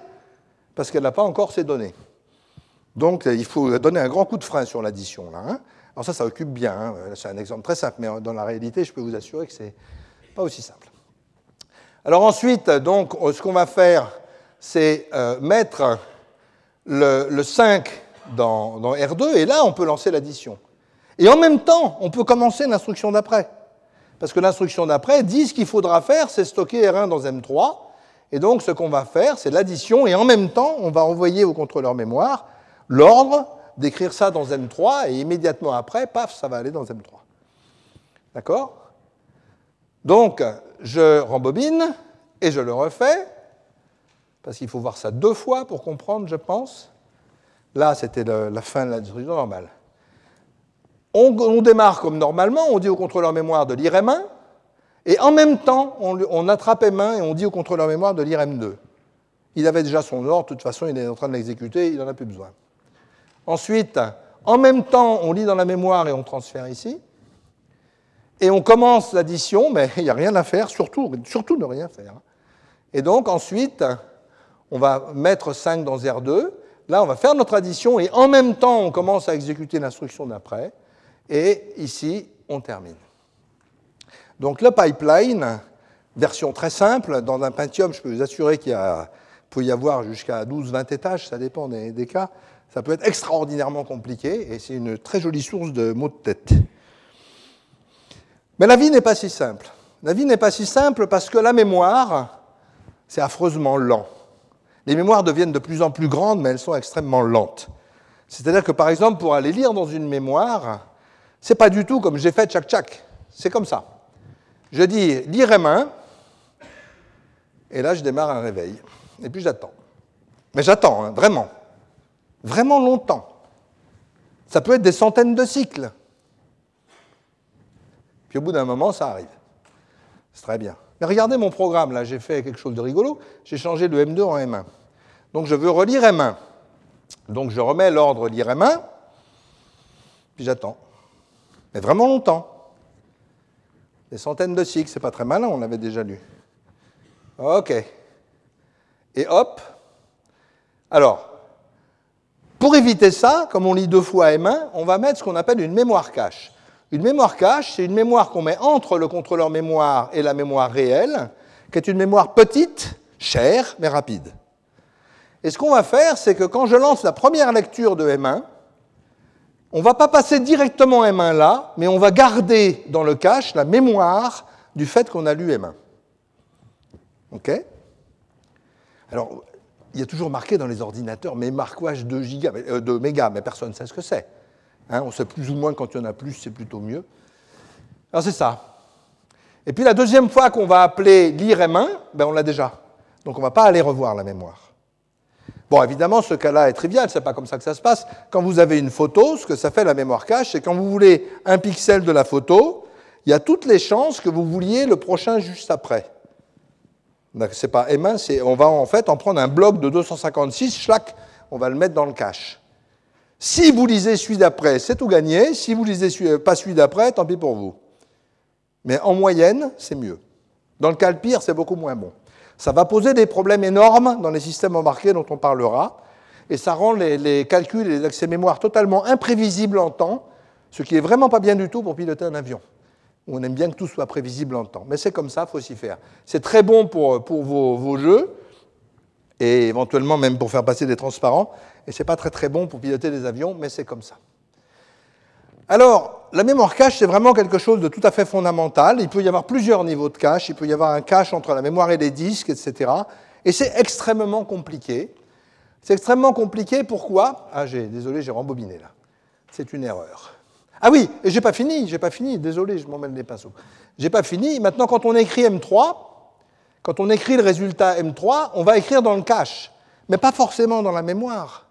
parce qu'elle n'a pas encore ses données. Donc il faut donner un grand coup de frein sur l'addition. Là, hein. Alors ça, ça occupe bien. Hein. C'est un exemple très simple, mais dans la réalité, je peux vous assurer que ce n'est pas aussi simple. Alors ensuite, donc, ce qu'on va faire, c'est euh, mettre le, le 5 dans, R2, et là, on peut lancer l'addition. Et en même temps, on peut commencer l'instruction d'après. Parce que l'instruction d'après dit ce qu'il faudra faire, c'est stocker R1 dans M3. Et donc, ce qu'on va faire, c'est l'addition, et en même temps, on va envoyer au contrôleur mémoire l'ordre d'écrire ça dans M3, et immédiatement après, paf, ça va aller dans M3. D'accord? Donc, je rembobine, et je le refais, parce qu'il faut voir ça deux fois pour comprendre, je pense. Là, c'était la fin de la distribution normale. On, démarre comme normalement, on dit au contrôleur mémoire de lire M1, et en même temps, on, attrape M1 et on dit au contrôleur mémoire de lire M2. Il avait déjà son ordre, de toute façon, il est en train de l'exécuter, il n'en a plus besoin. Ensuite, en même temps, on lit dans la mémoire et on transfère ici. Et on commence l'addition, mais il n'y a rien à faire, surtout, surtout ne rien faire. Et donc ensuite, on va mettre 5 dans R2, Là, on va faire notre addition et en même temps, on commence à exécuter l'instruction d'après. Et ici, on termine. Donc le pipeline, version très simple, dans un Pentium, je peux vous assurer qu'il peut y avoir jusqu'à 12-20 étages, ça dépend des, cas. Ça peut être extraordinairement compliqué et c'est une très jolie source de mots de tête. Mais la vie n'est pas si simple. La vie n'est pas si simple parce que la mémoire, C'est affreusement lent. Les mémoires deviennent de plus en plus grandes, mais elles sont extrêmement lentes. C'est-à-dire que, par exemple, pour aller lire dans une mémoire, c'est pas du tout comme j'ai fait tchac-tchac. C'est comme ça. Je dis lire M1, et là, je démarre un réveil. Et puis j'attends. Mais j'attends, hein, vraiment. Vraiment longtemps. Ça peut être des centaines de cycles. Au bout d'un moment, ça arrive. C'est très bien. Mais regardez mon programme, là, j'ai fait quelque chose de rigolo. J'ai changé le M2 en M1. Donc je veux relire M1. Donc je remets l'ordre lire M1, puis j'attends. Mais vraiment longtemps. Des centaines de cycles, c'est pas très malin, on l'avait déjà lu. OK. Et hop. Alors, pour éviter ça, comme on lit deux fois M1, on va mettre ce qu'on appelle une mémoire cache. Une mémoire cache, c'est une mémoire qu'on met entre le contrôleur mémoire et la mémoire réelle, qui est une mémoire petite, chère, mais rapide. Et ce qu'on va faire, c'est que quand je lance la première lecture de M1, on ne va pas passer directement M1 là, mais on va garder dans le cache la mémoire du fait qu'on a lu M1. OK? Alors, il y a toujours marqué dans les ordinateurs marquage de, giga, euh, mégas, mais personne ne sait ce que c'est. Hein, on sait plus ou moins quand il y en a plus, c'est plutôt mieux. Alors c'est ça. Et puis la deuxième fois qu'on va appeler lire M1, ben on l'a déjà. Donc on ne va pas aller revoir la mémoire. Bon, évidemment, ce cas-là est trivial, c'est pas comme ça que ça se passe. Quand vous avez une photo, ce que ça fait la mémoire cache, c'est quand vous voulez un pixel de la photo, il y a toutes les chances que vous vouliez le prochain juste après. C'est pas M1, on va en fait en prendre un bloc de 256, schlac, on va le mettre dans le cache. Si vous lisez celui d'après, c'est tout gagné. Si vous lisez pas celui d'après, tant pis pour vous. Mais en moyenne, c'est mieux. Dans le cas le pire, c'est beaucoup moins bon. Ça va poser des problèmes énormes dans les systèmes embarqués dont on parlera, et ça rend les, calculs et les accès mémoire totalement imprévisibles en temps, ce qui est vraiment pas bien du tout pour piloter un avion. On aime bien que tout soit prévisible en temps. Mais c'est comme ça, il faut s'y faire. C'est très bon pour, vos, jeux, et éventuellement même pour faire passer des transparents, et c'est pas très très bon pour piloter des avions, mais c'est comme ça. Alors, la mémoire cache, c'est vraiment quelque chose de tout à fait fondamental. Il peut y avoir plusieurs niveaux de cache. Il peut y avoir un cache entre la mémoire et les disques, etc. Et c'est extrêmement compliqué. C'est extrêmement compliqué, pourquoi? Ah, désolé, j'ai rembobiné là. C'est une erreur. Ah oui, et j'ai pas fini, j'ai pas fini, désolé, je m'en mêle les pinceaux. J'ai pas fini. Maintenant, quand on écrit M3, quand on écrit le résultat M3, on va écrire dans le cache, mais pas forcément dans la mémoire.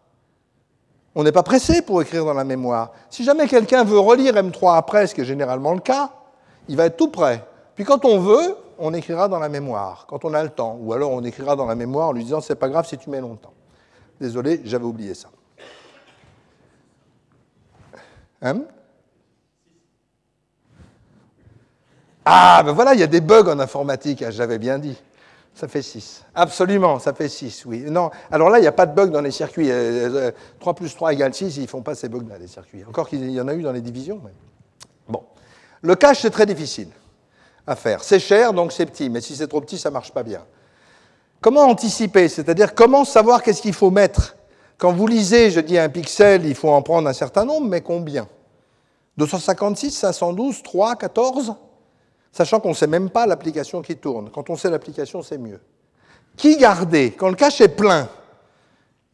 On n'est pas pressé pour écrire dans la mémoire. Si jamais quelqu'un veut relire M3 après, ce qui est généralement le cas, il va être tout prêt. Puis quand on veut, on écrira dans la mémoire, quand on a le temps. Ou alors on écrira dans la mémoire en lui disant c'est pas grave si tu mets longtemps. Désolé, j'avais oublié ça. Hein? Ah, ben voilà, il y a des bugs en informatique, hein, j'avais bien dit. Ça fait 6. Absolument, ça fait 6, oui. Non, alors là, il n'y a pas de bug dans les circuits. 3 euh, euh, plus 3 égale 6, ils ne font pas ces bugs dans les circuits. Encore qu'il y en a eu dans les divisions. Bon. Le cache, c'est très difficile à faire. C'est cher, donc c'est petit. Mais si c'est trop petit, ça ne marche pas bien. Comment anticiper? C'est-à-dire comment savoir qu'est-ce qu'il faut mettre? Quand vous lisez, je dis un pixel, il faut en prendre un certain nombre, mais combien? 256, 512, 3, 14 sachant qu'on ne sait même pas l'application qui tourne. Quand on sait l'application, c'est mieux. Qui garder? Quand le cache est plein,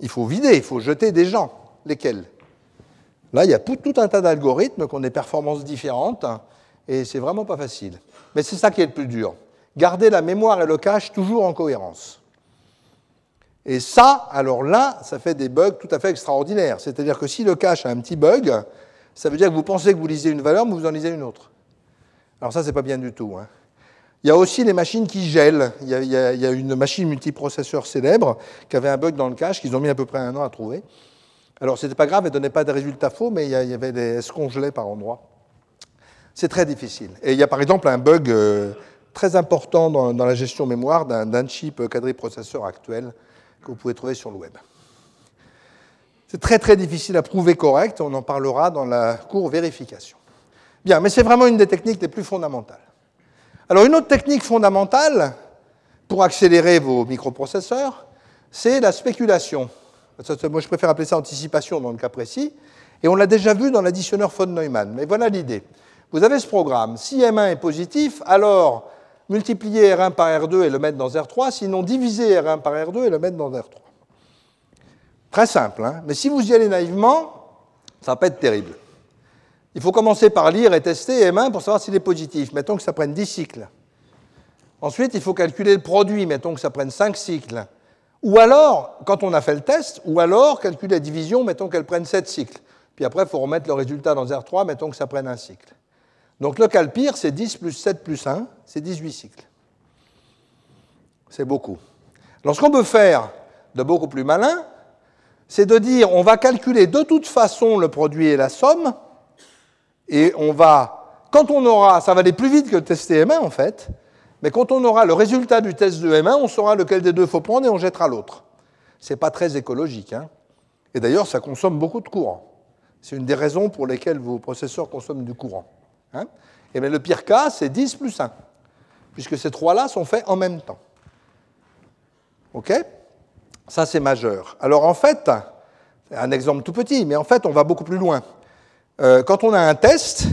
il faut vider, il faut jeter des gens. Lesquels? Là, il y a tout un tas d'algorithmes qui ont des performances différentes, hein, et c'est vraiment pas facile. Mais c'est ça qui est le plus dur. Garder la mémoire et le cache toujours en cohérence. Et ça, alors là, ça fait des bugs tout à fait extraordinaires. C'est-à-dire que si le cache a un petit bug, ça veut dire que vous pensez que vous lisez une valeur, mais vous en lisez une autre. Alors ça, c'est pas bien du tout. Hein. Il y a aussi les machines qui gèlent. Il y, a, une machine multiprocesseur célèbre qui avait un bug dans le cache qu'ils ont mis à peu près un an à trouver. Alors, ce n'était pas grave, elle donnait pas de résultats faux, mais il y, avait des, elle se congelait par endroits. C'est très difficile. Et il y a par exemple un bug euh, très important dans, la gestion mémoire d'un chip quadriprocesseur actuel que vous pouvez trouver sur le web. C'est très très difficile à prouver correct, on en parlera dans la cour vérification. Bien, mais c'est vraiment une des techniques les plus fondamentales. Alors une autre technique fondamentale pour accélérer vos microprocesseurs, c'est la spéculation. Moi, je préfère appeler ça anticipation dans le cas précis. Et on l'a déjà vu dans l'additionneur von Neumann. Mais voilà l'idée. Vous avez ce programme. Si M1 est positif, alors multiplier R1 par R2 et le mettre dans R3, sinon diviser R1 par R2 et le mettre dans R3. Très simple, hein mais si vous y allez naïvement, ça va pas être terrible. Il faut commencer par lire et tester M1 pour savoir s'il est positif. Mettons que ça prenne 10 cycles. Ensuite, il faut calculer le produit. Mettons que ça prenne 5 cycles. Ou alors, quand on a fait le test, ou alors calculer la division, mettons qu'elle prenne 7 cycles. Puis après, il faut remettre le résultat dans R3, mettons que ça prenne un cycle. Donc le cas le pire, c'est 10 plus 7 plus 1, c'est 18 cycles. C'est beaucoup. Alors ce qu'on peut faire de beaucoup plus malin, c'est de dire on va calculer de toute façon le produit et la somme, et on va, quand on aura, ça va aller plus vite que le test M1 en fait, mais quand on aura le résultat du test de M1, on saura lequel des deux faut prendre et on jettera l'autre. Ce n'est pas très écologique. Hein. et d'ailleurs, ça consomme beaucoup de courant. C'est une des raisons pour lesquelles vos processeurs consomment du courant. Hein. et bien, le pire cas, c'est 10 plus 1, puisque ces trois-là sont faits en même temps. OK? Ça, c'est majeur. Alors, en fait, un exemple tout petit, mais en fait, on va beaucoup plus loin. Euh, quand on a un test,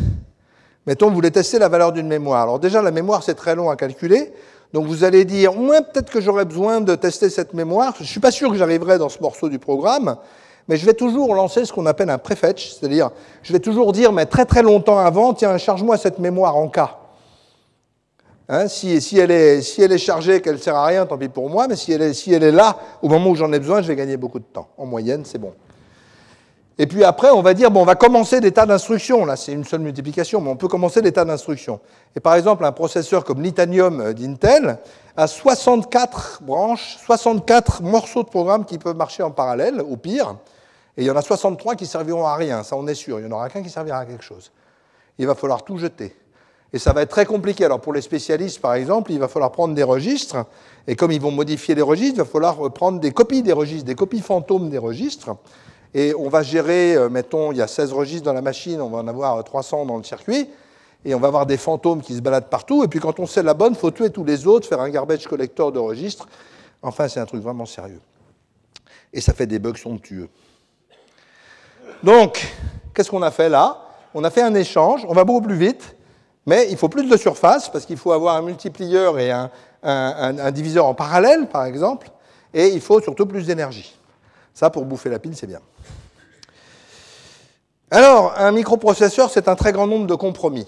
mettons, vous voulez tester la valeur d'une mémoire. Alors déjà, la mémoire, c'est très long à calculer. Donc vous allez dire, moi, peut-être que j'aurais besoin de tester cette mémoire. Je ne suis pas sûr que j'arriverai dans ce morceau du programme, mais je vais toujours lancer ce qu'on appelle un prefetch, c'est-à-dire, je vais toujours dire, mais très très longtemps avant, tiens, charge-moi cette mémoire en cas. Hein, si, elle est, si, elle est, chargée, qu'elle ne sert à rien, tant pis pour moi, mais si elle si elle est là, au moment où j'en ai besoin, je vais gagner beaucoup de temps. En moyenne, c'est bon. Et puis après, on va dire, bon, on va commencer l'état d'instruction. Là, c'est une seule multiplication, mais on peut commencer l'état d'instruction. Et par exemple, un processeur comme l'Itanium d'Intel a 64 branches, 64 morceaux de programme qui peuvent marcher en parallèle, au pire. Et il y en a 63 qui serviront à rien, ça on est sûr. Il n'y en aura qu'un qui servira à quelque chose. Il va falloir tout jeter. Et ça va être très compliqué. Alors pour les spécialistes, par exemple, il va falloir prendre des registres. Et comme ils vont modifier les registres, il va falloir prendre des copies des registres, des copies fantômes des registres. Et on va gérer, euh, mettons, il y a 16 registres dans la machine, on va en avoir 300 dans le circuit, et on va avoir des fantômes qui se baladent partout, et puis quand on sait la bonne, il faut tuer tous les autres, faire un garbage collector de registres. Enfin, c'est un truc vraiment sérieux. Et ça fait des bugs somptueux. Donc, qu'est-ce qu'on a fait là? On a fait un échange, on va beaucoup plus vite, mais il faut plus de surface, parce qu'il faut avoir un multiplieur et un diviseur en parallèle, par exemple, et il faut surtout plus d'énergie. Ça, pour bouffer la pile, c'est bien. Alors, un microprocesseur, c'est un très grand nombre de compromis.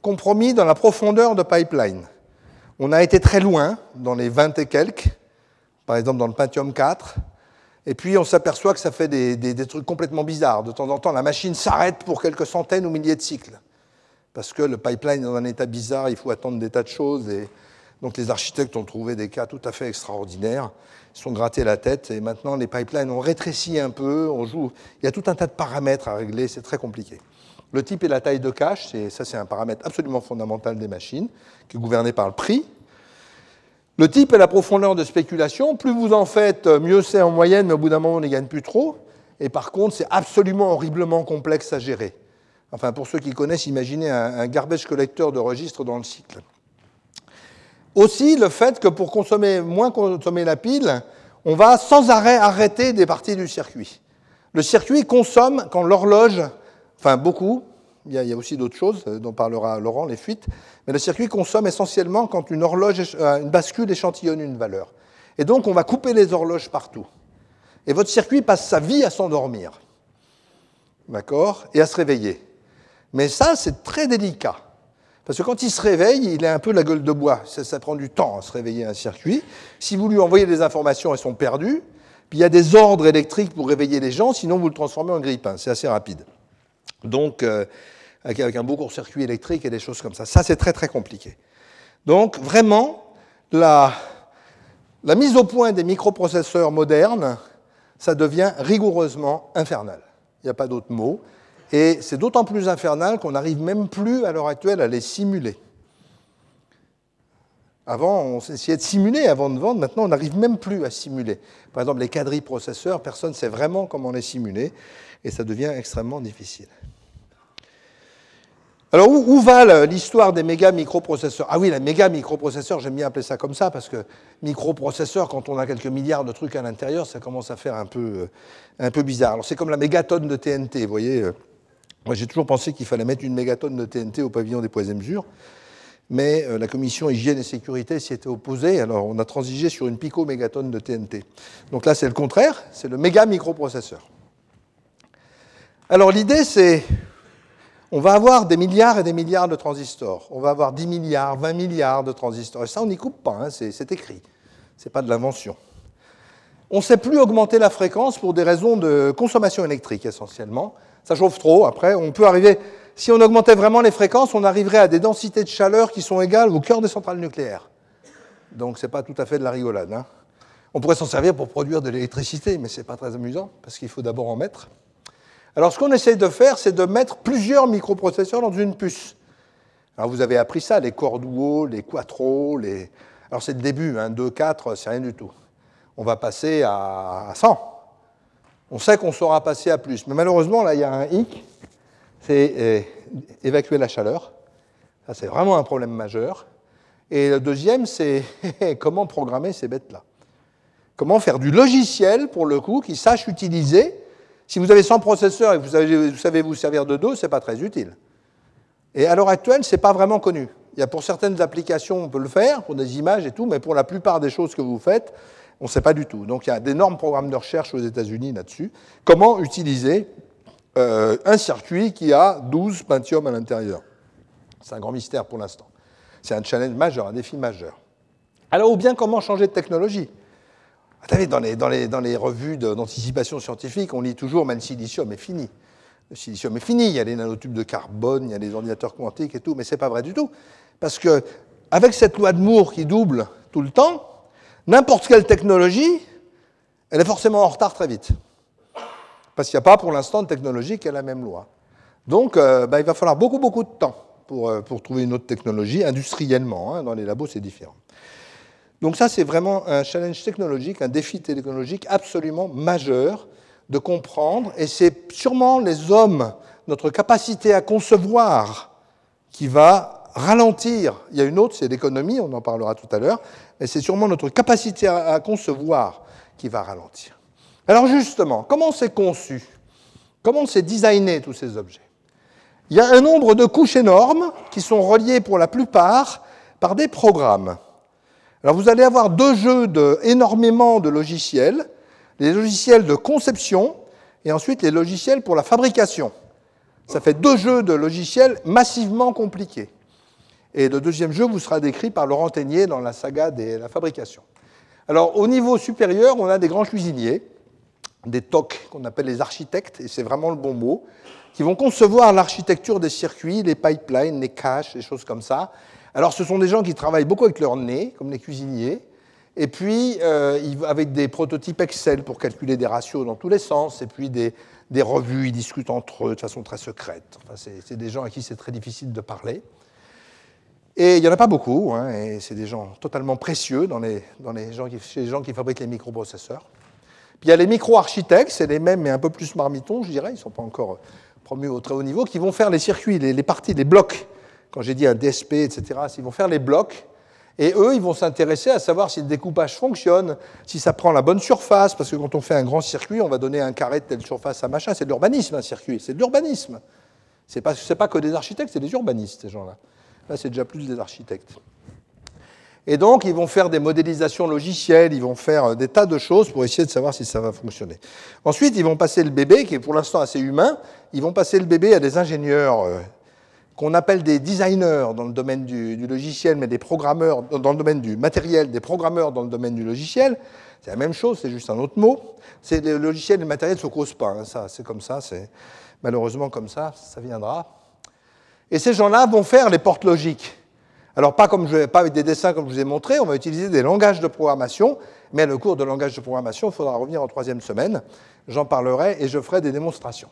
Compromis dans la profondeur de pipeline. On a été très loin, dans les 20 et quelques, par exemple dans le Pentium 4, et puis on s'aperçoit que ça fait des, des, trucs complètement bizarres. De temps en temps, la machine s'arrête pour quelques centaines ou milliers de cycles, parce que le pipeline est dans un état bizarre, il faut attendre des tas de choses, et donc les architectes ont trouvé des cas tout à fait extraordinaires sont grattés la tête et maintenant les pipelines ont rétréci un peu, on joue. Il y a tout un tas de paramètres à régler, c'est très compliqué. Le type et la taille de cache, ça c'est un paramètre absolument fondamental des machines, qui est gouverné par le prix. Le type et la profondeur de spéculation, plus vous en faites, mieux c'est en moyenne, mais au bout d'un moment on n'y gagne plus trop. Et par contre, c'est absolument horriblement complexe à gérer. Enfin, pour ceux qui connaissent, imaginez un, un garbage collecteur de registres dans le cycle. Aussi, le fait que pour consommer, moins consommer la pile, on va sans arrêt arrêter des parties du circuit. Le circuit consomme quand l'horloge, enfin beaucoup, il y, a, aussi d'autres choses dont parlera Laurent, les fuites, mais le circuit consomme essentiellement quand une horloge, euh, une bascule échantillonne une valeur. Et donc on va couper les horloges partout. Et votre circuit passe sa vie à s'endormir. D'accord? Et à se réveiller. Mais ça, c'est très délicat. Parce que quand il se réveille, il est un peu la gueule de bois. Ça, prend du temps à se réveiller un circuit. Si vous lui envoyez des informations, elles sont perdues. Puis il y a des ordres électriques pour réveiller les gens, sinon vous le transformez en grille-pain. C'est assez rapide. Donc, euh, avec, un beau court-circuit électrique et des choses comme ça. Ça, c'est très très compliqué. Donc, vraiment, la, la mise au point des microprocesseurs modernes, ça devient rigoureusement infernal. Il n'y a pas d'autre mot. Et c'est d'autant plus infernal qu'on n'arrive même plus à l'heure actuelle à les simuler. Avant, on essayait de simuler avant de vendre, maintenant on n'arrive même plus à simuler. Par exemple, les quadriprocesseurs, personne ne sait vraiment comment les simuler, et ça devient extrêmement difficile. Alors, où, va l'histoire des méga microprocesseurs? Ah oui, les méga microprocesseurs, j'aime bien appeler ça comme ça, parce que microprocesseur, quand on a quelques milliards de trucs à l'intérieur, ça commence à faire un peu, euh, un peu bizarre. Alors, c'est comme la mégatonne de TNT, vous voyez. J'ai toujours pensé qu'il fallait mettre une mégatonne de TNT au pavillon des poids et mesures. mais euh, la commission hygiène et sécurité s'y était opposée, alors on a transigé sur une pico-mégatonne de TNT. Donc là, c'est le contraire, c'est le méga microprocesseur. Alors l'idée, c'est, on va avoir des milliards et des milliards de transistors, on va avoir 10 milliards, 20 milliards de transistors, et ça, on n'y coupe pas, hein, c'est écrit, c'est pas de l'invention. On ne sait plus augmenter la fréquence pour des raisons de consommation électrique essentiellement. Ça chauffe trop. Après, on peut arriver, si on augmentait vraiment les fréquences, on arriverait à des densités de chaleur qui sont égales au cœur des centrales nucléaires. Donc ce n'est pas tout à fait de la rigolade. Hein. On pourrait s'en servir pour produire de l'électricité, mais ce n'est pas très amusant, parce qu'il faut d'abord en mettre. Alors ce qu'on essaye de faire, c'est de mettre plusieurs microprocesseurs dans une puce. Alors vous avez appris ça, les Corduo, les Quattro, les... Alors c'est le début, hein, 2, 4, c'est rien du tout on va passer à 100. On sait qu'on saura passer à plus. Mais malheureusement, là, il y a un hic, c'est euh, évacuer la chaleur. Ça, c'est vraiment un problème majeur. Et le deuxième, c'est comment programmer ces bêtes-là. Comment faire du logiciel, pour le coup, qui sache utiliser. Si vous avez 100 processeurs et que vous savez vous servir de deux, ce n'est pas très utile. Et à l'heure actuelle, ce n'est pas vraiment connu. Il y a pour certaines applications, on peut le faire, pour des images et tout, mais pour la plupart des choses que vous faites, on ne sait pas du tout. Donc il y a d'énormes programmes de recherche aux États-Unis là-dessus. Comment utiliser euh, un circuit qui a 12 Pentium à l'intérieur? C'est un grand mystère pour l'instant. C'est un challenge majeur, un défi majeur. Alors, ou bien comment changer de technologie? Attendez, dans les, dans les, dans les revues d'anticipation scientifique, on lit toujours mais le silicium est fini. Le silicium est fini, il y a les nanotubes de carbone, il y a les ordinateurs quantiques et tout, mais ce n'est pas vrai du tout. Parce que avec cette loi de Moore qui double tout le temps, n'importe quelle technologie, elle est forcément en retard très vite. Parce qu'il n'y a pas pour l'instant de technologie qui a la même loi. Donc, euh, bah, il va falloir beaucoup, beaucoup de temps pour, euh, trouver une autre technologie, industriellement. Hein. dans les labos, c'est différent. Donc ça, c'est vraiment un challenge technologique, un défi technologique absolument majeur de comprendre. Et c'est sûrement les hommes, notre capacité à concevoir, qui va ralentir. Il y a une autre, c'est l'économie, on en parlera tout à l'heure, mais c'est sûrement notre capacité à, concevoir qui va ralentir. Alors justement, comment c'est conçu Comment c'est designé tous ces objets? Il y a un nombre de couches énormes qui sont reliées pour la plupart par des programmes. Alors vous allez avoir deux jeux de énormément de logiciels, les logiciels de conception et ensuite les logiciels pour la fabrication. Ça fait deux jeux de logiciels massivement compliqués. Et le deuxième jeu vous sera décrit par Laurent Teignier dans la saga de la fabrication. Alors, au niveau supérieur, on a des grands cuisiniers, des TOC qu'on appelle les architectes, et c'est vraiment le bon mot, qui vont concevoir l'architecture des circuits, les pipelines, les caches, les choses comme ça. Alors, ce sont des gens qui travaillent beaucoup avec leur nez, comme les cuisiniers, et puis euh, avec des prototypes Excel pour calculer des ratios dans tous les sens, et puis des, revues, ils discutent entre eux de façon très secrète. Enfin, c'est des gens à qui c'est très difficile de parler. Et il n'y en a pas beaucoup, hein, et c'est des gens totalement précieux dans les, dans les gens qui, chez les gens qui fabriquent les microprocesseurs. Puis il y a les micro-architectes, c'est les mêmes, mais un peu plus marmitons, je dirais, ils ne sont pas encore promus au très haut niveau, qui vont faire les circuits, les, parties, les blocs. Quand j'ai dit un DSP, etc., ils vont faire les blocs, et eux, ils vont s'intéresser à savoir si le découpage fonctionne, si ça prend la bonne surface, parce que quand on fait un grand circuit, on va donner un carré de telle surface à machin. C'est de l'urbanisme, un circuit, c'est de l'urbanisme. Ce n'est pas, pas que des architectes, c'est des urbanistes, ces gens-là. Là, c'est déjà plus des architectes. Et donc, ils vont faire des modélisations logicielles, ils vont faire euh, des tas de choses pour essayer de savoir si ça va fonctionner. Ensuite, ils vont passer le bébé, qui est pour l'instant assez humain, ils vont passer le bébé à des ingénieurs euh, qu'on appelle des designers dans le domaine du, logiciel, mais des programmeurs dans le domaine du matériel, des programmeurs dans le domaine du logiciel. C'est la même chose, c'est juste un autre mot. C'est le logiciel et le matériel ne se causent pas. Hein, ça, c'est comme ça, c'est malheureusement comme ça, ça viendra. Et ces gens-là vont faire les portes logiques. Alors, pas, comme je, pas avec des dessins comme je vous ai montré, on va utiliser des langages de programmation, mais le cours de langage de programmation, il faudra revenir en troisième semaine. J'en parlerai et je ferai des démonstrations.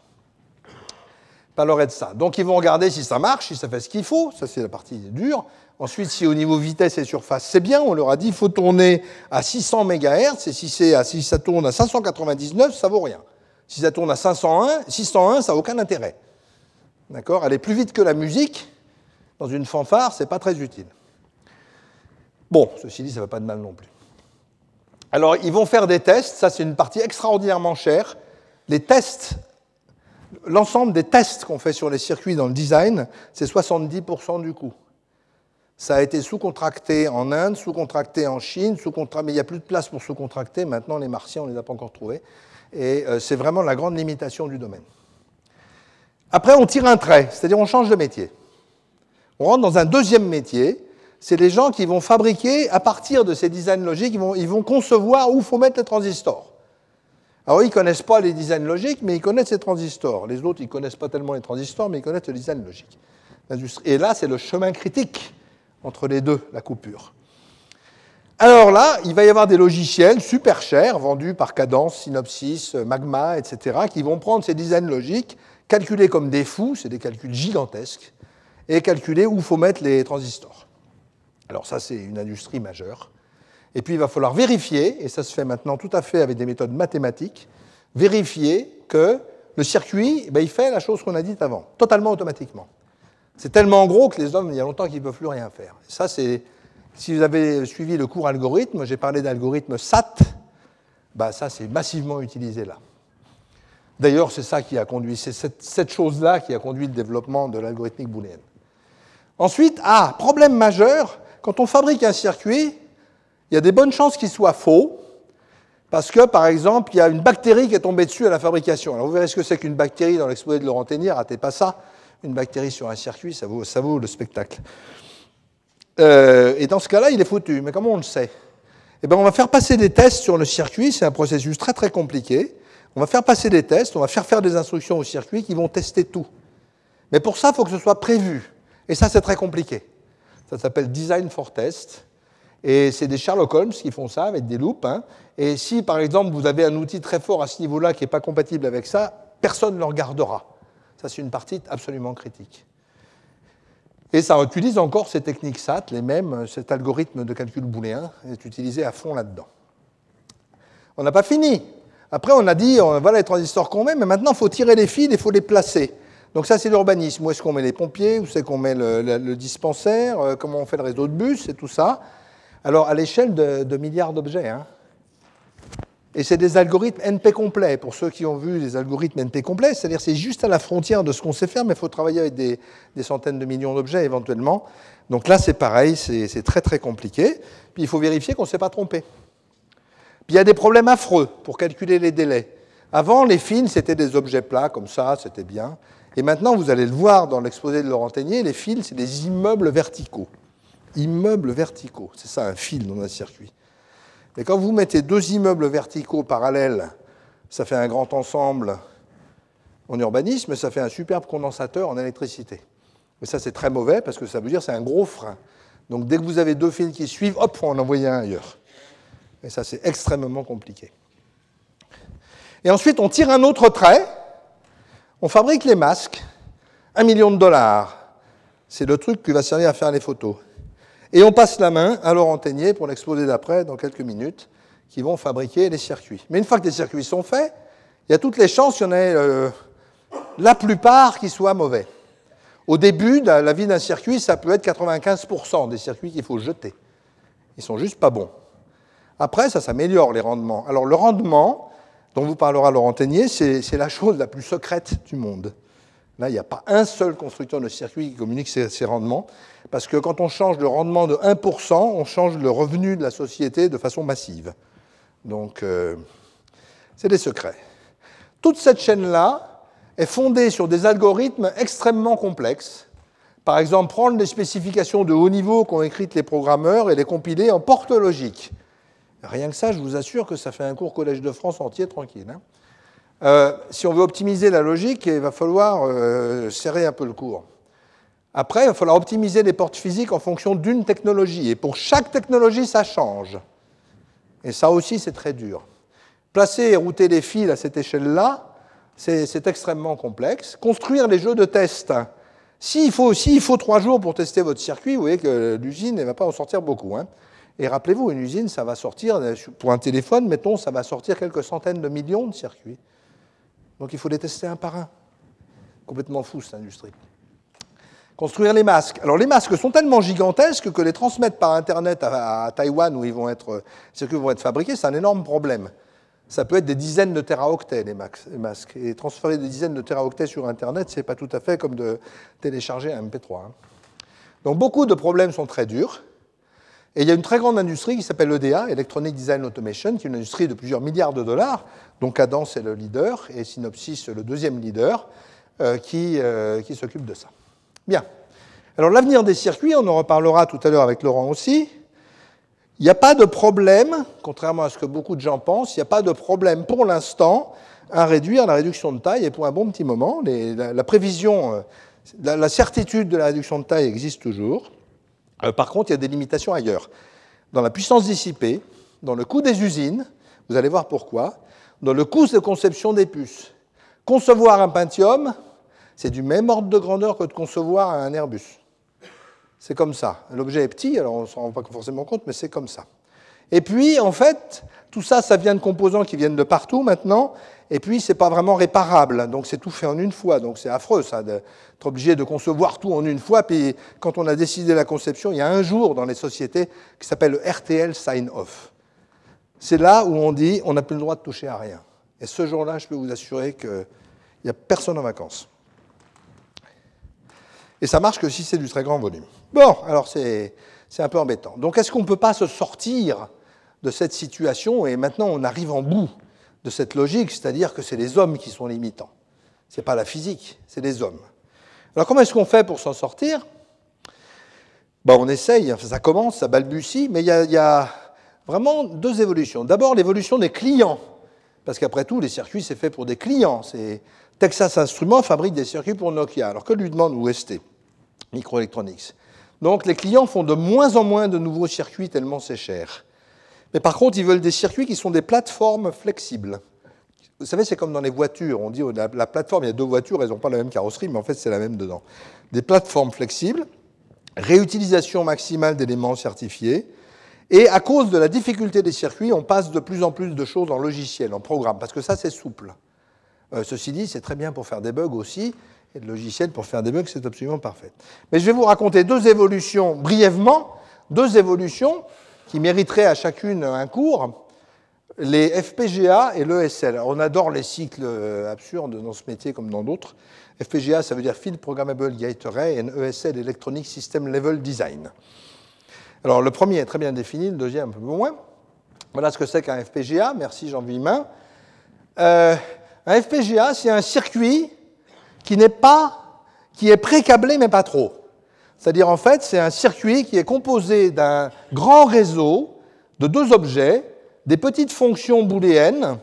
Je parlerai de ça. Donc, ils vont regarder si ça marche, si ça fait ce qu'il faut. Ça, c'est la partie dure. Ensuite, si au niveau vitesse et surface, c'est bien, on leur a dit qu'il faut tourner à 600 MHz, et si, si ça tourne à 599, ça vaut rien. Si ça tourne à 501, 601, ça n'a aucun intérêt. D'accord? Aller plus vite que la musique, dans une fanfare, c'est pas très utile. Bon, ceci dit, ça ne va pas de mal non plus. Alors, ils vont faire des tests, ça c'est une partie extraordinairement chère. Les tests, l'ensemble des tests qu'on fait sur les circuits dans le design, c'est 70% du coût. Ça a été sous-contracté en Inde, sous-contracté en Chine, sous mais il n'y a plus de place pour sous-contracter. Maintenant, les martiens, on ne les a pas encore trouvés. Et euh, c'est vraiment la grande limitation du domaine. Après, on tire un trait, c'est-à-dire on change de métier. On rentre dans un deuxième métier. C'est les gens qui vont fabriquer, à partir de ces designs logiques, ils vont, concevoir où faut mettre les transistors. Alors, ils ne connaissent pas les designs logiques, mais ils connaissent ces transistors. Les autres, ils ne connaissent pas tellement les transistors, mais ils connaissent le design logique. Et là, c'est le chemin critique entre les deux, la coupure. Alors là, il va y avoir des logiciels super chers, vendus par Cadence, Synopsys, Magma, etc., qui vont prendre ces designs logiques, calculer comme des fous, c'est des calculs gigantesques, et calculer où faut mettre les transistors. Alors ça, c'est une industrie majeure. Et puis il va falloir vérifier, et ça se fait maintenant tout à fait avec des méthodes mathématiques, vérifier que le circuit, ben, il fait la chose qu'on a dite avant, totalement automatiquement. C'est tellement gros que les hommes, il y a longtemps qu'ils ne peuvent plus rien faire. ça, c'est, si vous avez suivi le cours algorithme, j'ai parlé d'algorithme SAT, ben, ça, c'est massivement utilisé là. D'ailleurs, c'est ça qui a conduit, c'est cette, chose-là qui a conduit le développement de l'algorithmique booléenne. Ensuite, ah, problème majeur, quand on fabrique un circuit, il y a des bonnes chances qu'il soit faux, parce que, par exemple, il y a une bactérie qui est tombée dessus à la fabrication. Alors, vous verrez ce que c'est qu'une bactérie dans l'exposé de Laurent Ténier, ratez pas ça. Une bactérie sur un circuit, ça vaut, ça vaut le spectacle. Euh, et dans ce cas-là, il est foutu. Mais comment on le sait? Eh bien, on va faire passer des tests sur le circuit, c'est un processus très très compliqué. On va faire passer des tests, on va faire faire des instructions au circuit qui vont tester tout. Mais pour ça, il faut que ce soit prévu. Et ça, c'est très compliqué. Ça s'appelle Design for Test. Et c'est des Sherlock Holmes qui font ça avec des loupes. Hein. Et si, par exemple, vous avez un outil très fort à ce niveau-là qui n'est pas compatible avec ça, personne ne le regardera. Ça, c'est une partie absolument critique. Et ça utilise encore ces techniques SAT, les mêmes, cet algorithme de calcul booléen est utilisé à fond là-dedans. On n'a pas fini. Après, on a dit, voilà les transistors qu'on met, mais maintenant, il faut tirer les fils, il faut les placer. Donc ça, c'est l'urbanisme. Où est-ce qu'on met les pompiers? Où c'est qu'on met le, dispensaire? Euh, Comment on fait le réseau de bus et tout ça? Alors, à l'échelle de, milliards d'objets. Hein. Et c'est des algorithmes NP complets, pour ceux qui ont vu les algorithmes NP complets, c'est-à-dire c'est juste à la frontière de ce qu'on sait faire, mais il faut travailler avec des, centaines de millions d'objets éventuellement. Donc là, c'est pareil, c'est très très compliqué. Puis il faut vérifier qu'on ne s'est pas trompé. Puis il y a des problèmes affreux pour calculer les délais. Avant, les fils, c'était des objets plats, comme ça, c'était bien. Et maintenant, vous allez le voir dans l'exposé de Laurent Ténier, les fils, c'est des immeubles verticaux immeubles verticaux. C'est ça un fil dans un circuit. Mais quand vous mettez deux immeubles verticaux parallèles, ça fait un grand ensemble en urbanisme, ça fait un superbe condensateur en électricité. Mais ça, c'est très mauvais parce que ça veut dire que c'est un gros frein. Donc dès que vous avez deux fils qui suivent, hop, on en envoyer un ailleurs. Et ça, c'est extrêmement compliqué. Et ensuite, on tire un autre trait, on fabrique les masques, un million de dollars. C'est le truc qui va servir à faire les photos. Et on passe la main à Laurent Ténier pour l'exposer d'après, dans quelques minutes, qui vont fabriquer les circuits. Mais une fois que les circuits sont faits, il y a toutes les chances qu'il y en ait euh, la plupart qui soient mauvais. Au début la vie d'un circuit, ça peut être 95% des circuits qu'il faut jeter. Ils sont juste pas bons. Après, ça s'améliore les rendements. Alors le rendement, dont vous parlera Laurent Ténier, c'est la chose la plus secrète du monde. Là, il n'y a pas un seul constructeur de circuit qui communique ses, rendements, parce que quand on change le rendement de 1%, on change le revenu de la société de façon massive. Donc, euh, c'est des secrets. Toute cette chaîne-là est fondée sur des algorithmes extrêmement complexes. Par exemple, prendre les spécifications de haut niveau qu'ont écrites les programmeurs et les compiler en porte logique. Rien que ça, je vous assure que ça fait un cours Collège de France entier tranquille. Hein. Euh, si on veut optimiser la logique, il va falloir euh, serrer un peu le cours. Après, il va falloir optimiser les portes physiques en fonction d'une technologie. Et pour chaque technologie, ça change. Et ça aussi, c'est très dur. Placer et router les fils à cette échelle-là, c'est extrêmement complexe. Construire les jeux de test. S'il faut, trois jours pour tester votre circuit, vous voyez que l'usine ne va pas en sortir beaucoup. Hein. Et rappelez-vous, une usine, ça va sortir, pour un téléphone, mettons, ça va sortir quelques centaines de millions de circuits. Donc il faut les tester un par un. Complètement fou cette industrie. Construire les masques. Alors les masques sont tellement gigantesques que les transmettre par Internet à, Taïwan où ils vont être, vont être fabriqués, c'est un énorme problème. Ça peut être des dizaines de teraoctets, les masques. Et transférer des dizaines de teraoctets sur Internet, ce n'est pas tout à fait comme de télécharger un MP3. Hein. Donc beaucoup de problèmes sont très durs. Et il y a une très grande industrie qui s'appelle EDA, Electronic Design Automation, qui est une industrie de plusieurs milliards de dollars, dont Cadence est le leader et Synopsys le deuxième leader, euh, qui, euh, qui s'occupe de ça. Bien. Alors l'avenir des circuits, on en reparlera tout à l'heure avec Laurent aussi. Il n'y a pas de problème, contrairement à ce que beaucoup de gens pensent, il n'y a pas de problème pour l'instant à réduire la réduction de taille et pour un bon petit moment. la, prévision, euh, la, certitude de la réduction de taille existe toujours. Euh, par contre, il y a des limitations ailleurs. Dans la puissance dissipée, dans le coût des usines, vous allez voir pourquoi, dans le coût de conception des puces. Concevoir un Pentium, c'est du même ordre de grandeur que de concevoir un Airbus. C'est comme ça. L'objet est petit, alors on ne s'en rend pas forcément compte, mais c'est comme ça. Et puis, en fait, tout ça, ça vient de composants qui viennent de partout maintenant, et puis c'est pas vraiment réparable. Donc c'est tout fait en une fois. Donc c'est affreux, ça, d'être obligé de concevoir tout en une fois. Puis quand on a décidé la conception, il y a un jour dans les sociétés qui s'appelle le RTL sign-off. C'est là où on dit on n'a plus le droit de toucher à rien. Et ce jour-là, je peux vous assurer qu'il n'y a personne en vacances. Et ça marche que si c'est du très grand volume. Bon, alors c'est un peu embêtant. Donc est-ce qu'on ne peut pas se sortir de cette situation? Et maintenant on arrive en bout de cette logique, c'est-à-dire que c'est les hommes qui sont limitants. Ce n'est pas la physique, c'est les hommes. Alors comment est-ce qu'on fait pour s'en sortir? Ben, On essaye, ça commence, ça balbutie, mais il y, a, vraiment deux évolutions. D'abord l'évolution des clients, parce qu'après tout, les circuits, c'est fait pour des clients. Texas Instruments fabrique des circuits pour Nokia. Alors que lui demande UST, Microelectronics? Donc les clients font de moins en moins de nouveaux circuits tellement c'est cher. Mais par contre, ils veulent des circuits qui sont des plateformes flexibles. Vous savez, c'est comme dans les voitures. On dit oh, la, la plateforme, il y a deux voitures, elles n'ont pas la même carrosserie, mais en fait, c'est la même dedans. Des plateformes flexibles, réutilisation maximale d'éléments certifiés. Et à cause de la difficulté des circuits, on passe de plus en plus de choses en logiciel, en programme, parce que ça, c'est souple. Euh, ceci dit, c'est très bien pour faire des bugs aussi, et le logiciel pour faire des bugs, c'est absolument parfait. Mais je vais vous raconter deux évolutions brièvement, deux évolutions qui mériteraient à chacune un cours, les FPGA et l'ESL. On adore les cycles euh, absurdes dans ce métier comme dans d'autres. FPGA, ça veut dire Field Programmable Gate Array, et ESL, Electronic System Level Design. Alors, le premier est très bien défini, le deuxième un peu moins. Voilà ce que c'est qu'un FPGA. Merci Jean Villemin. Euh, un FPGA, c'est un circuit qui n'est pas, qui est pré-câblé mais pas trop. C'est-à-dire, en fait, c'est un circuit qui est composé d'un grand réseau de deux objets, des petites fonctions booléennes,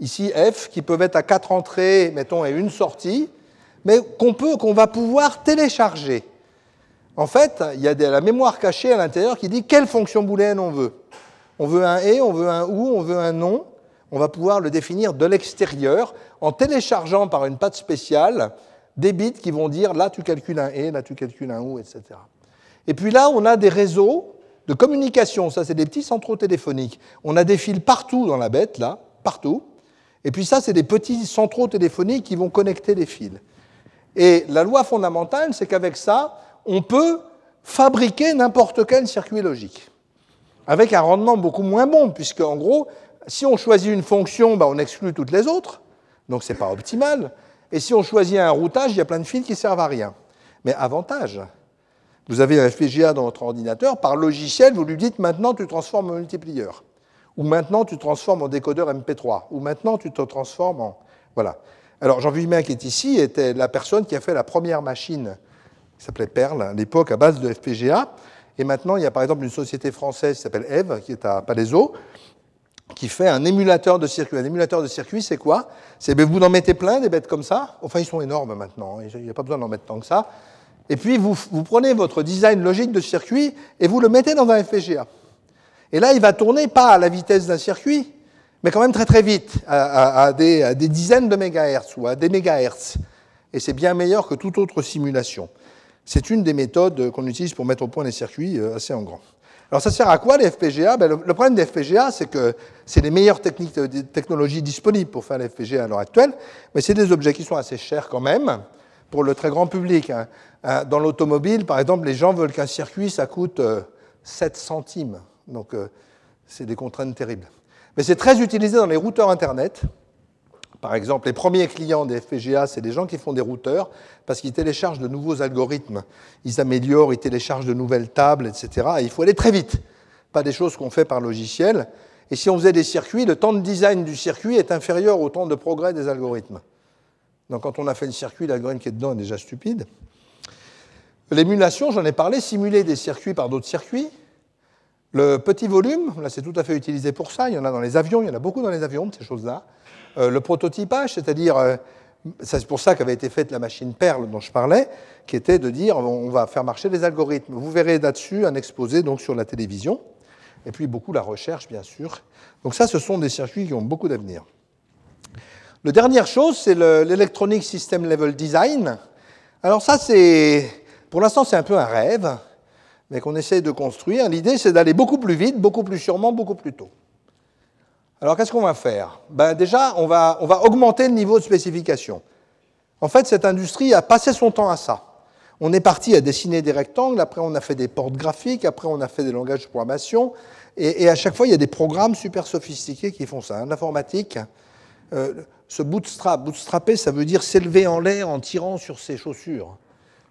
ici f, qui peuvent être à quatre entrées, mettons, et une sortie, mais qu'on peut, qu'on va pouvoir télécharger. En fait, il y a de la mémoire cachée à l'intérieur qui dit quelle fonction booléenne on veut. On veut un et, on veut un ou, on veut un non. On va pouvoir le définir de l'extérieur en téléchargeant par une patte spéciale des bits qui vont dire là tu calcules un et, là tu calcules un ou, etc. Et puis là, on a des réseaux de communication, ça c'est des petits centraux téléphoniques. On a des fils partout dans la bête, là, partout. Et puis ça, c'est des petits centraux téléphoniques qui vont connecter les fils. Et la loi fondamentale, c'est qu'avec ça, on peut fabriquer n'importe quel circuit logique, avec un rendement beaucoup moins bon, puisque en gros, si on choisit une fonction, ben, on exclut toutes les autres, donc ce n'est pas optimal. Et si on choisit un routage, il y a plein de fils qui ne servent à rien. Mais avantage, vous avez un FPGA dans votre ordinateur, par logiciel, vous lui dites maintenant tu transformes en multiplieur, ou maintenant tu transformes en décodeur MP3, ou maintenant tu te transformes en. Voilà. Alors Jean Vuillemin, qui est ici, était la personne qui a fait la première machine, qui s'appelait Perle, à l'époque, à base de FPGA. Et maintenant, il y a par exemple une société française qui s'appelle Eve, qui est à Palaiso, qui fait un émulateur de circuit. Un émulateur de circuit, c'est quoi? C'est ben, vous en mettez plein, des bêtes comme ça. Enfin, ils sont énormes maintenant, il n'y a pas besoin d'en mettre tant que ça. Et puis, vous, vous, prenez votre design logique de circuit et vous le mettez dans un FPGA. Et là, il va tourner pas à la vitesse d'un circuit, mais quand même très très vite, à, des, à des, dizaines de mégahertz ou à des mégahertz. Et c'est bien meilleur que toute autre simulation. C'est une des méthodes qu'on utilise pour mettre au point les circuits euh, assez en grand. Alors ça sert à quoi les FPGA ben, le, problème des FPGA, c'est que c'est les meilleures techniques, euh, technologies disponibles pour faire les FPGA à l'heure actuelle, mais c'est des objets qui sont assez chers quand même pour le très grand public. Hein. Hein, dans l'automobile, par exemple, les gens veulent qu'un circuit, ça coûte 7 euh, centimes. Donc euh, c'est des contraintes terribles. Mais c'est très utilisé dans les routeurs Internet Par exemple, les premiers clients des FPGA, c'est des gens qui font des routeurs parce qu'ils téléchargent de nouveaux algorithmes, ils améliorent, ils téléchargent de nouvelles tables, etc. Et il faut aller très vite, pas des choses qu'on fait par logiciel. Et si on faisait des circuits, le temps de design du circuit est inférieur au temps de progrès des algorithmes. Donc quand on a fait le circuit, l'algorithme qui est dedans est déjà stupide. L'émulation, j'en ai parlé, simuler des circuits par d'autres circuits. Le petit volume, là c'est tout à fait utilisé pour ça, il y en a dans les avions, il y en a beaucoup dans les avions ces choses-là. Euh, le prototypage, c'est-à-dire, euh, c'est pour ça qu'avait été faite la machine Perle dont je parlais, qui était de dire on va faire marcher les algorithmes. Vous verrez là-dessus un exposé donc, sur la télévision, et puis beaucoup la recherche, bien sûr. Donc ça, ce sont des circuits qui ont beaucoup d'avenir. La dernière chose, c'est l'Electronic System Level Design. Alors ça, c'est, pour l'instant, c'est un peu un rêve mais qu'on essaie de construire. L'idée, c'est d'aller beaucoup plus vite, beaucoup plus sûrement, beaucoup plus tôt. Alors, qu'est-ce qu'on va faire? Ben, Déjà, on va, on va augmenter le niveau de spécification. En fait, cette industrie a passé son temps à ça. On est parti à dessiner des rectangles, après on a fait des portes graphiques, après on a fait des langages de programmation, et, à chaque fois, il y a des programmes super sophistiqués qui font ça. L'informatique, euh, ce bootstrap, bootstrapper, ça veut dire s'élever en l'air en tirant sur ses chaussures.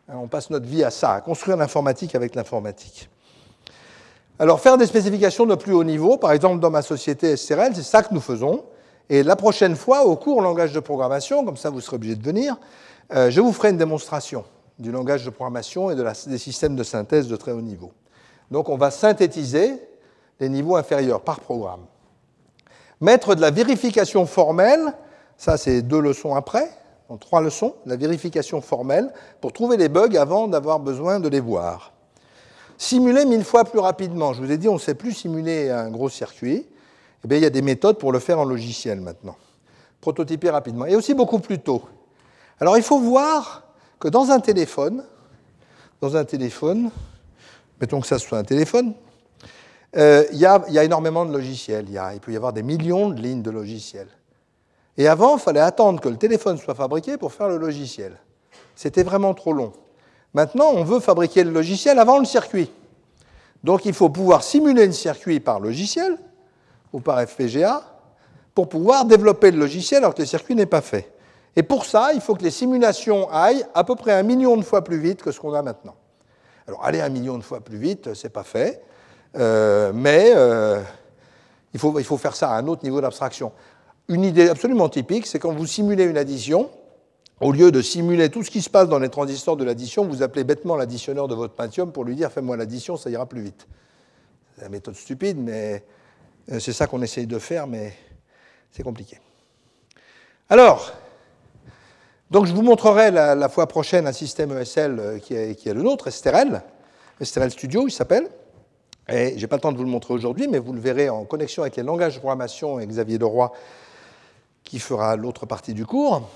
On passe notre vie à ça, à construire l'informatique avec l'informatique. Alors faire des spécifications de plus haut niveau, par exemple dans ma société SRL, c'est ça que nous faisons. Et la prochaine fois, au cours langage de programmation, comme ça vous serez obligé de venir, euh, je vous ferai une démonstration du langage de programmation et de des systèmes de synthèse de très haut niveau. Donc on va synthétiser les niveaux inférieurs par programme. Mettre de la vérification formelle, ça c'est deux leçons après, en trois leçons, la vérification formelle, pour trouver les bugs avant d'avoir besoin de les voir. Simuler mille fois plus rapidement. Je vous ai dit, on ne sait plus simuler un gros circuit. Eh il y a des méthodes pour le faire en logiciel maintenant. Prototyper rapidement. Et aussi beaucoup plus tôt. Alors, il faut voir que dans un téléphone, dans un téléphone, mettons que ça soit un téléphone, euh, il, y a, énormément de logiciels. Il peut y avoir des millions de lignes de logiciels. Et avant, il fallait attendre que le téléphone soit fabriqué pour faire le logiciel. C'était vraiment trop long. Maintenant, on veut fabriquer le logiciel avant le circuit. Donc il faut pouvoir simuler le circuit par logiciel ou par FPGA pour pouvoir développer le logiciel alors que le circuit n'est pas fait. Et pour ça, il faut que les simulations aillent à peu près un million de fois plus vite que ce qu'on a maintenant. Alors aller un million de fois plus vite, c'est pas fait, euh, mais euh, il, faut, il faut faire ça à un autre niveau d'abstraction. Une idée absolument typique, c'est quand vous simulez une addition, au lieu de simuler tout ce qui se passe dans les transistors de l'addition, vous appelez bêtement l'additionneur de votre Pentium pour lui dire fais-moi l'addition, ça ira plus vite. C'est la méthode stupide, mais euh, c'est ça qu'on essaye de faire, mais c'est compliqué. Alors, donc je vous montrerai la, fois prochaine un système ESL euh, qui est, qui est le nôtre, Esterel, Esterel Studio, il s'appelle. Et je n'ai pas le temps de vous le montrer aujourd'hui, mais vous le verrez en connexion avec les langages de programmation et Xavier Leroy qui fera l'autre partie du cours.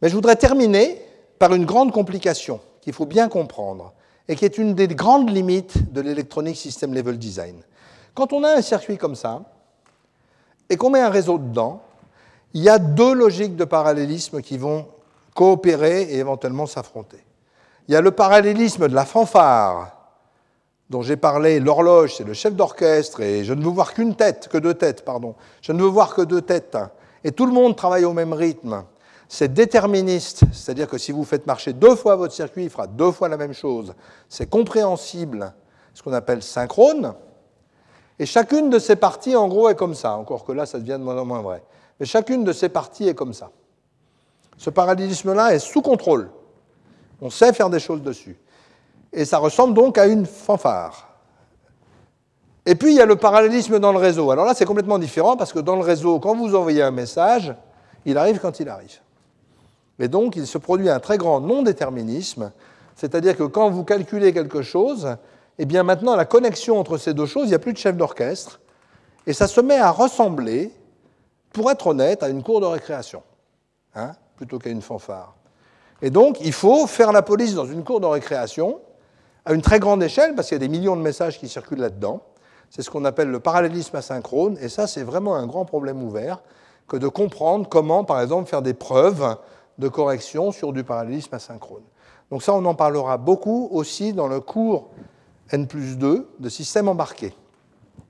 Mais je voudrais terminer par une grande complication qu'il faut bien comprendre et qui est une des grandes limites de l'électronique system level design. Quand on a un circuit comme ça et qu'on met un réseau dedans, il y a deux logiques de parallélisme qui vont coopérer et éventuellement s'affronter. Il y a le parallélisme de la fanfare dont j'ai parlé, l'horloge, c'est le chef d'orchestre, et je ne veux voir qu'une tête, que deux têtes, pardon. Je ne veux voir que deux têtes. Et tout le monde travaille au même rythme. C'est déterministe, c'est-à-dire que si vous faites marcher deux fois votre circuit, il fera deux fois la même chose. C'est compréhensible, ce qu'on appelle synchrone. Et chacune de ces parties, en gros, est comme ça. Encore que là, ça devient de moins en moins vrai. Mais chacune de ces parties est comme ça. Ce parallélisme-là est sous contrôle. On sait faire des choses dessus et ça ressemble donc à une fanfare. Et puis il y a le parallélisme dans le réseau. Alors là, c'est complètement différent parce que dans le réseau, quand vous envoyez un message, il arrive quand il arrive. Et donc, il se produit un très grand non-déterminisme, c'est-à-dire que quand vous calculez quelque chose, eh bien maintenant, la connexion entre ces deux choses, il n'y a plus de chef d'orchestre, et ça se met à ressembler, pour être honnête, à une cour de récréation, hein, plutôt qu'à une fanfare. Et donc, il faut faire la police dans une cour de récréation, à une très grande échelle, parce qu'il y a des millions de messages qui circulent là-dedans. C'est ce qu'on appelle le parallélisme asynchrone, et ça, c'est vraiment un grand problème ouvert que de comprendre comment, par exemple, faire des preuves de correction sur du parallélisme asynchrone. Donc ça, on en parlera beaucoup aussi dans le cours N plus 2 de système embarqué.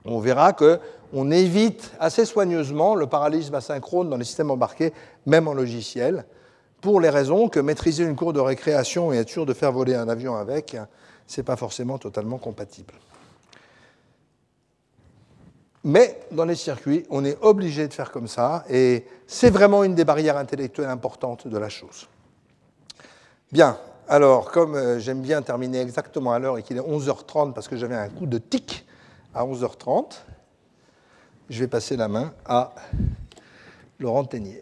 On verra qu'on on évite assez soigneusement le parallélisme asynchrone dans les systèmes embarqués, même en logiciel, pour les raisons que maîtriser une cour de récréation et être sûr de faire voler un avion avec, ce n'est pas forcément totalement compatible. Mais dans les circuits, on est obligé de faire comme ça, et c'est vraiment une des barrières intellectuelles importantes de la chose. Bien, alors comme euh, j'aime bien terminer exactement à l'heure et qu'il est 11h30 parce que j'avais un coup de tic à 11h30, je vais passer la main à Laurent Ténier.